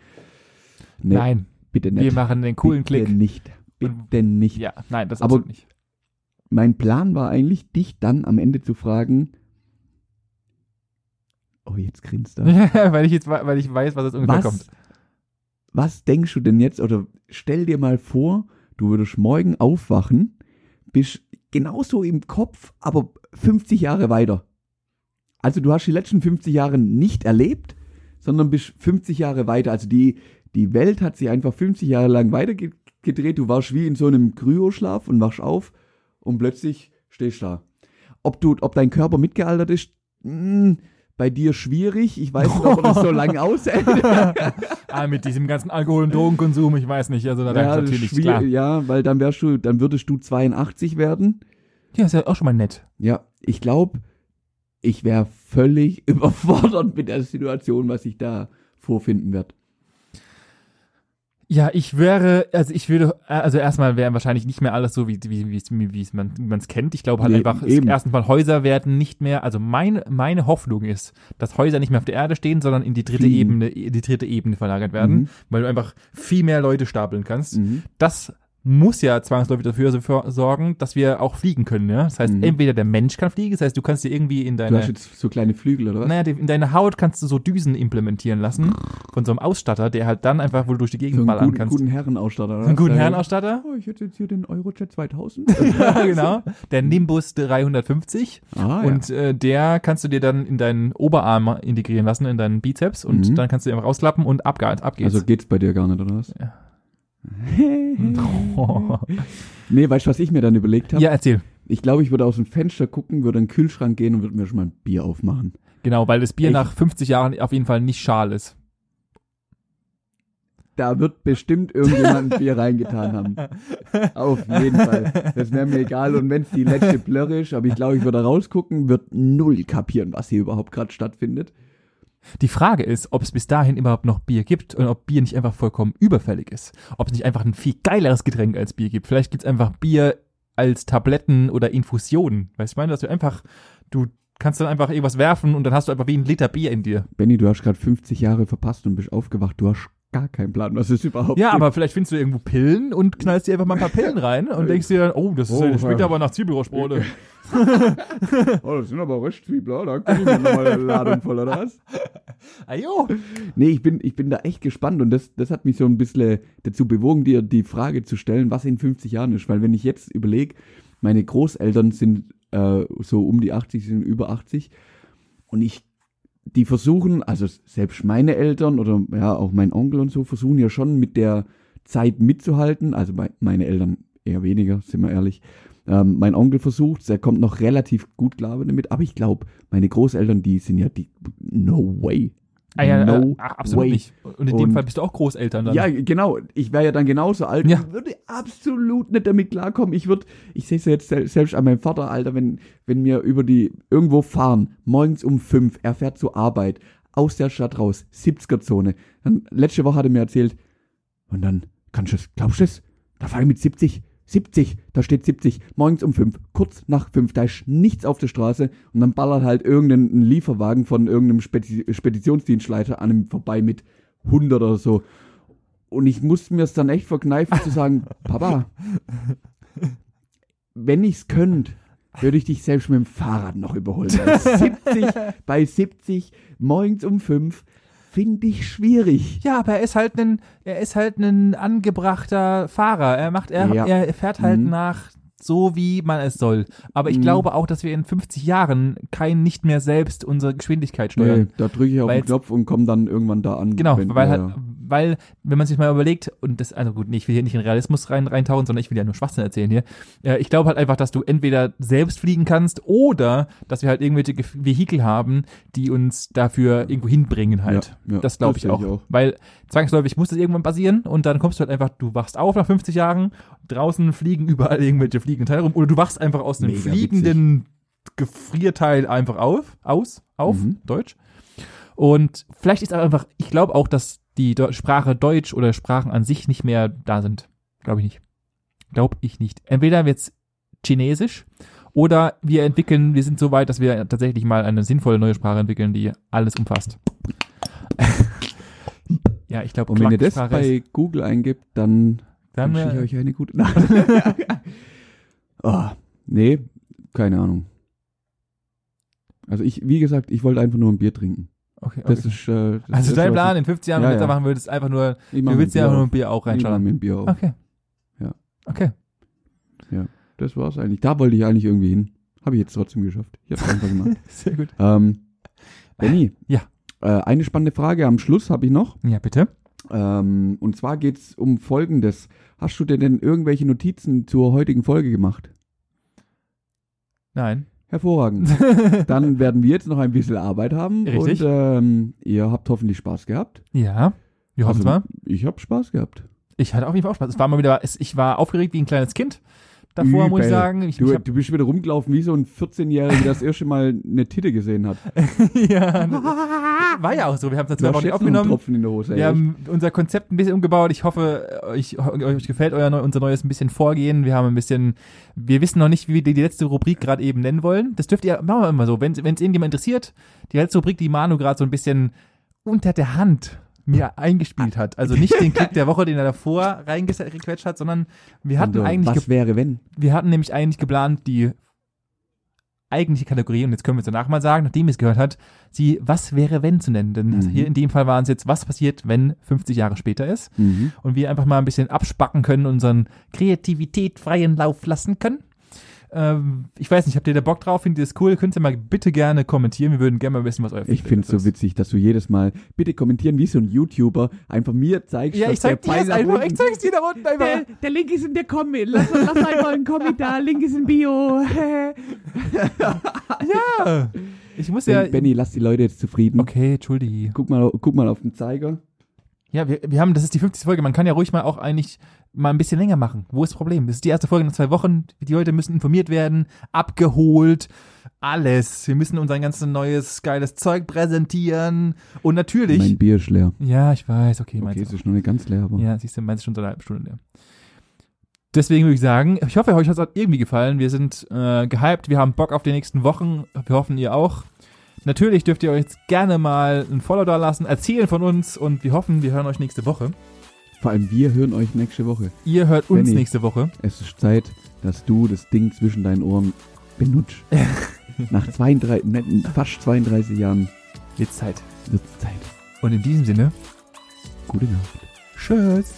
nee, Nein, bitte nicht. wir machen den coolen bitte Klick. nicht. Bitte nicht. Ja, nein, das Aber- nicht. Mein Plan war eigentlich, dich dann am Ende zu fragen, oh, jetzt grinst er. weil ich jetzt, weil ich weiß, was jetzt ungefähr kommt. Was, was denkst du denn jetzt, oder stell dir mal vor, du würdest morgen aufwachen, bist genauso im Kopf, aber 50 Jahre weiter. Also du hast die letzten 50 Jahre nicht erlebt, sondern bist 50 Jahre weiter. Also die, die Welt hat sich einfach 50 Jahre lang weitergedreht. Du warst wie in so einem Kryoschlaf und wachst auf und plötzlich stehst da. Ob du, ob dein Körper mitgealtert ist, mh, bei dir schwierig. Ich weiß nicht, ob er das so lange aushält. ah, mit diesem ganzen Alkohol- und Drogenkonsum, ich weiß nicht. Also da ja, natürlich, klar. ja, weil dann wärst du, dann würdest du 82 werden. Ja, ist ja auch schon mal nett. Ja, ich glaube, ich wäre völlig überfordert mit der Situation, was ich da vorfinden werde. Ja, ich wäre, also ich würde, also erstmal wäre wahrscheinlich nicht mehr alles so, wie, wie, wie, wie es man es kennt. Ich glaube halt Nee, einfach, eben. erstens mal Häuser werden nicht mehr, also mein, meine Hoffnung ist, dass Häuser nicht mehr auf der Erde stehen, sondern in die dritte Fliegen. Ebene, in die dritte Ebene verlagert werden, Mhm. weil du einfach viel mehr Leute stapeln kannst. Mhm. Das muss ja zwangsläufig dafür so- sorgen, dass wir auch fliegen können. Ja? Das heißt, Mhm. entweder der Mensch kann fliegen, das heißt, du kannst dir irgendwie in Du deine hast jetzt so kleine Flügel, oder was? naja, in deine Haut kannst du so Düsen implementieren lassen von so einem Ausstatter, der halt dann einfach wohl durch die so Gegend einen ballern guten, kannst. guten Herrenausstatter, oder? So einen guten? Herrenausstatter. Oh, ich hätte jetzt hier den Eurojet 2000. ja, genau. Der Nimbus 350. Ah, Und äh, der kannst du dir dann in deinen Oberarm integrieren lassen, in deinen Bizeps. Und Mhm. dann kannst du ihn einfach rausklappen und ab, ab ja. geht's. Also geht's bei dir gar nicht, oder was? Ja. nee, weißt du, was ich mir dann überlegt habe? ja, erzähl. Ich glaube, ich würde aus dem Fenster gucken, würde in den Kühlschrank gehen und würde mir schon mal ein Bier aufmachen. Genau, weil das Bier Ich- nach 50 Jahren auf jeden Fall nicht schal ist. Da wird bestimmt irgendjemand ein Bier reingetan haben. Auf jeden Fall. Das wäre mir egal. Und wenn es die letzte Plörre ist, aber ich glaube, ich würde rausgucken, wird null kapieren, was hier überhaupt gerade stattfindet. Die Frage ist, ob es bis dahin überhaupt noch Bier gibt und ob Bier nicht einfach vollkommen überfällig ist. Ob es nicht einfach ein viel geileres Getränk als Bier gibt. Vielleicht gibt es einfach Bier als Tabletten oder Infusionen. Weißt du, ich meine, dass du einfach, du kannst dann einfach irgendwas werfen und dann hast du einfach wie ein Liter Bier in dir. Benny, du hast gerade 50 Jahre verpasst und bist aufgewacht. Du hast gar keinen Plan, was es überhaupt Ja, gibt. aber vielleicht findest du irgendwo Pillen und knallst dir einfach mal ein paar Pillen rein und denkst dir dann, oh, das, ist, Oh, das schmeckt ja. aber nach Zwiebelrostbrote. Oh, das sind aber Röstzwiebler, da ich mir nochmal eine Ladung voll, oder was? Ajo. Nee, ich bin, ich bin da echt gespannt und das, das hat mich so ein bisschen dazu bewogen, dir die Frage zu stellen, was in 50 Jahren ist. Weil wenn ich jetzt überlege, meine Großeltern sind äh, so um die 80, sind über 80 und ich, die versuchen, also selbst meine Eltern oder ja auch mein Onkel und so, versuchen ja schon mit der Zeit mitzuhalten. Also meine Eltern eher weniger, sind wir ehrlich. Ähm, mein Onkel versucht, der kommt noch relativ gut klar damit, aber ich glaube, meine Großeltern, die sind ja die, no way. Ah, ja, no äh, ach, absolut way. nicht. Und in dem Und- Fall bist du auch Großeltern dann. Ja, genau. Ich wäre ja dann genauso alt. Ja. Ich würde absolut nicht damit klarkommen. Ich würde, ich sehe es ja jetzt sel selbst an meinem Vater, Alter, wenn, wenn wir über die irgendwo fahren, morgens um fünf, er fährt zur Arbeit, aus der Stadt raus, 70er-Zone. Dann, letzte Woche hat er mir erzählt, und dann, kannst du es, glaubst du es? Da fahre ich mit 70. 70, da steht 70, morgens um 5, kurz nach 5, da ist nichts auf der Straße und dann ballert halt irgendein Lieferwagen von irgendeinem Spedi Speditionsdienstleiter an ihm vorbei mit 100 oder so. Und ich musste mir es dann echt verkneifen zu sagen, Papa, wenn ich's könnte, würde ich dich selbst mit dem Fahrrad noch überholen. Bei 70, bei 70, morgens um 5, finde ich schwierig. Ja, aber er ist halt ein, er ist halt ein angebrachter Fahrer. Er macht, er, Ja. er fährt halt Mhm. nach so, wie man es soll. Aber ich Mhm. glaube auch, dass wir in 50 Jahren kein nicht mehr selbst unsere Geschwindigkeit steuern. Nee, da drücke ich auf den Knopf und komme dann irgendwann da an. Genau, weil ja, halt. Weil, wenn man sich mal überlegt, und das, also gut, nee, ich will hier nicht in Realismus rein, reintauchen, sondern ich will ja nur Schwachsinn erzählen hier. Äh, ich glaube halt einfach, dass du entweder selbst fliegen kannst oder dass wir halt irgendwelche Ge Vehikel haben, die uns dafür irgendwo hinbringen halt. Ja, ja, das glaube ich auch. ich auch. Weil zwangsläufig muss das irgendwann passieren und dann kommst du halt einfach, du wachst auf nach 50 Jahren, draußen fliegen überall irgendwelche fliegenden Teile rum oder du wachst einfach aus einem Mega fliegenden Gefrierteil einfach auf, aus, auf, Mhm. Deutsch. Und vielleicht ist aber einfach, ich glaube auch, dass die Deu- Sprache Deutsch oder Sprachen an sich nicht mehr da sind. Glaube ich nicht. Glaube ich nicht. Entweder wird's Chinesisch oder wir entwickeln, wir sind so weit, dass wir tatsächlich mal eine sinnvolle neue Sprache entwickeln, die alles umfasst. ja, ich glaube, Und wenn ihr das ist- bei Google eingibt, dann dann, wünsche ich äh, euch eine gute Nacht. oh, nee, keine Ahnung. Also ich, wie gesagt, ich wollte einfach nur ein Bier trinken. Okay, Das okay. ist, äh, das Also ist dein Plan in 50 Jahren, Ja, wenn du das ja. machen würdest, einfach nur, Ich, ich du willst ja Bier nur ein Bier auch Ich reinschauen. mir ein Bier auf. Okay. Ja. Okay. Das war's eigentlich. Da wollte ich eigentlich irgendwie hin. Habe ich jetzt trotzdem geschafft. Ich habe einfach gemacht. Sehr gut. ähm, Benny. Ja. Äh, eine spannende Frage am Schluss habe ich noch. Ja, bitte. Ähm, und zwar geht's um Folgendes. Hast du dir denn irgendwelche Notizen zur heutigen Folge gemacht? Nein. Hervorragend. Dann werden wir jetzt noch ein bisschen Arbeit haben. Richtig. Und ähm, ihr habt hoffentlich Spaß gehabt. Ja. Wir hoffen Also, es mal. Ich habe Spaß gehabt. Ich hatte auf jeden Fall auch Spaß. Es war mal wieder, es, ich war aufgeregt wie ein kleines Kind. Davor muss ich Übel. sagen. Ich, Du, ich du bist wieder rumgelaufen wie so ein 14-Jähriger, der das erste Mal eine Titte gesehen hat. ja, war ja auch so. Wir haben es jetzt noch einen aufgenommen. Tropfen in der Hose. Wir haben unser Konzept ein bisschen umgebaut. Ich hoffe, euch, euch gefällt euer, unser neues ein bisschen Vorgehen. Wir haben ein bisschen, wir wissen noch nicht, wie wir die, die letzte Rubrik gerade eben nennen wollen. Das dürft ihr, machen wir immer so. Wenn es irgendjemand interessiert, die letzte Rubrik, die Manu gerade so ein bisschen unter der Hand mir eingespielt hat. Also nicht den Klick der Woche, den er davor reingequetscht hat, sondern wir hatten äh, eigentlich Was wäre, wenn? wir hatten nämlich eigentlich geplant, die eigentliche Kategorie, und jetzt können wir es danach mal sagen, nachdem ihr es gehört hat, sie Was wäre wenn zu nennen. Denn Mhm. hier in dem Fall waren es jetzt, was passiert, wenn 50 Jahre später ist. Mhm. Und wir einfach mal ein bisschen abspacken können, unseren Kreativität freien Lauf lassen können. Ähm, ich weiß nicht, habt ihr da Bock drauf? Findet ihr das cool? Könnt ihr mal bitte gerne kommentieren. Wir würden gerne mal wissen, was euer Ich Feedback finde es so witzig, dass du jedes Mal bitte kommentieren wie so ein YouTuber einfach mir zeigst, Ja, dass ich zeig dir das Pfeil einfach. Ich zeig's dir da unten einfach. Der, der Link ist in der Kommi. Lass, lass einfach einen Kommi da. Link ist in Bio. Ja. Ich muss ja. Ben, Benny, lass die Leute jetzt zufrieden. Okay, Entschuldige. Guck, mal, guck mal auf den Zeiger. Ja, wir, wir haben, das ist die 50. Folge. Man kann ja ruhig mal auch eigentlich mal ein bisschen länger machen. Wo ist das Problem? Das ist die erste Folge in zwei Wochen. Die Leute müssen informiert werden, abgeholt, alles. Wir müssen unser ganzes neues, geiles Zeug präsentieren. Und natürlich. Mein Bier ist leer. ja, ich weiß, okay, Okay, es ist noch nicht ganz leer, aber Ja, siehst du, meinst du schon seit einer halben Stunde leer. Deswegen würde ich sagen, ich hoffe, euch hat es irgendwie gefallen. Wir sind äh, gehypt, wir haben Bock auf die nächsten Wochen. Wir hoffen, ihr auch. Natürlich dürft ihr euch jetzt gerne mal ein Follow da lassen, erzählen von uns und wir hoffen, wir hören euch nächste Woche. Vor allem wir hören euch nächste Woche. Ihr hört uns Benny. nächste Woche. Es ist Zeit, dass du das Ding zwischen deinen Ohren benutzt. Nach 32, ne, fast 32 Jahren Jetzt Zeit. wird Zeit. Und in diesem Sinne, Gute Nacht. tschüss.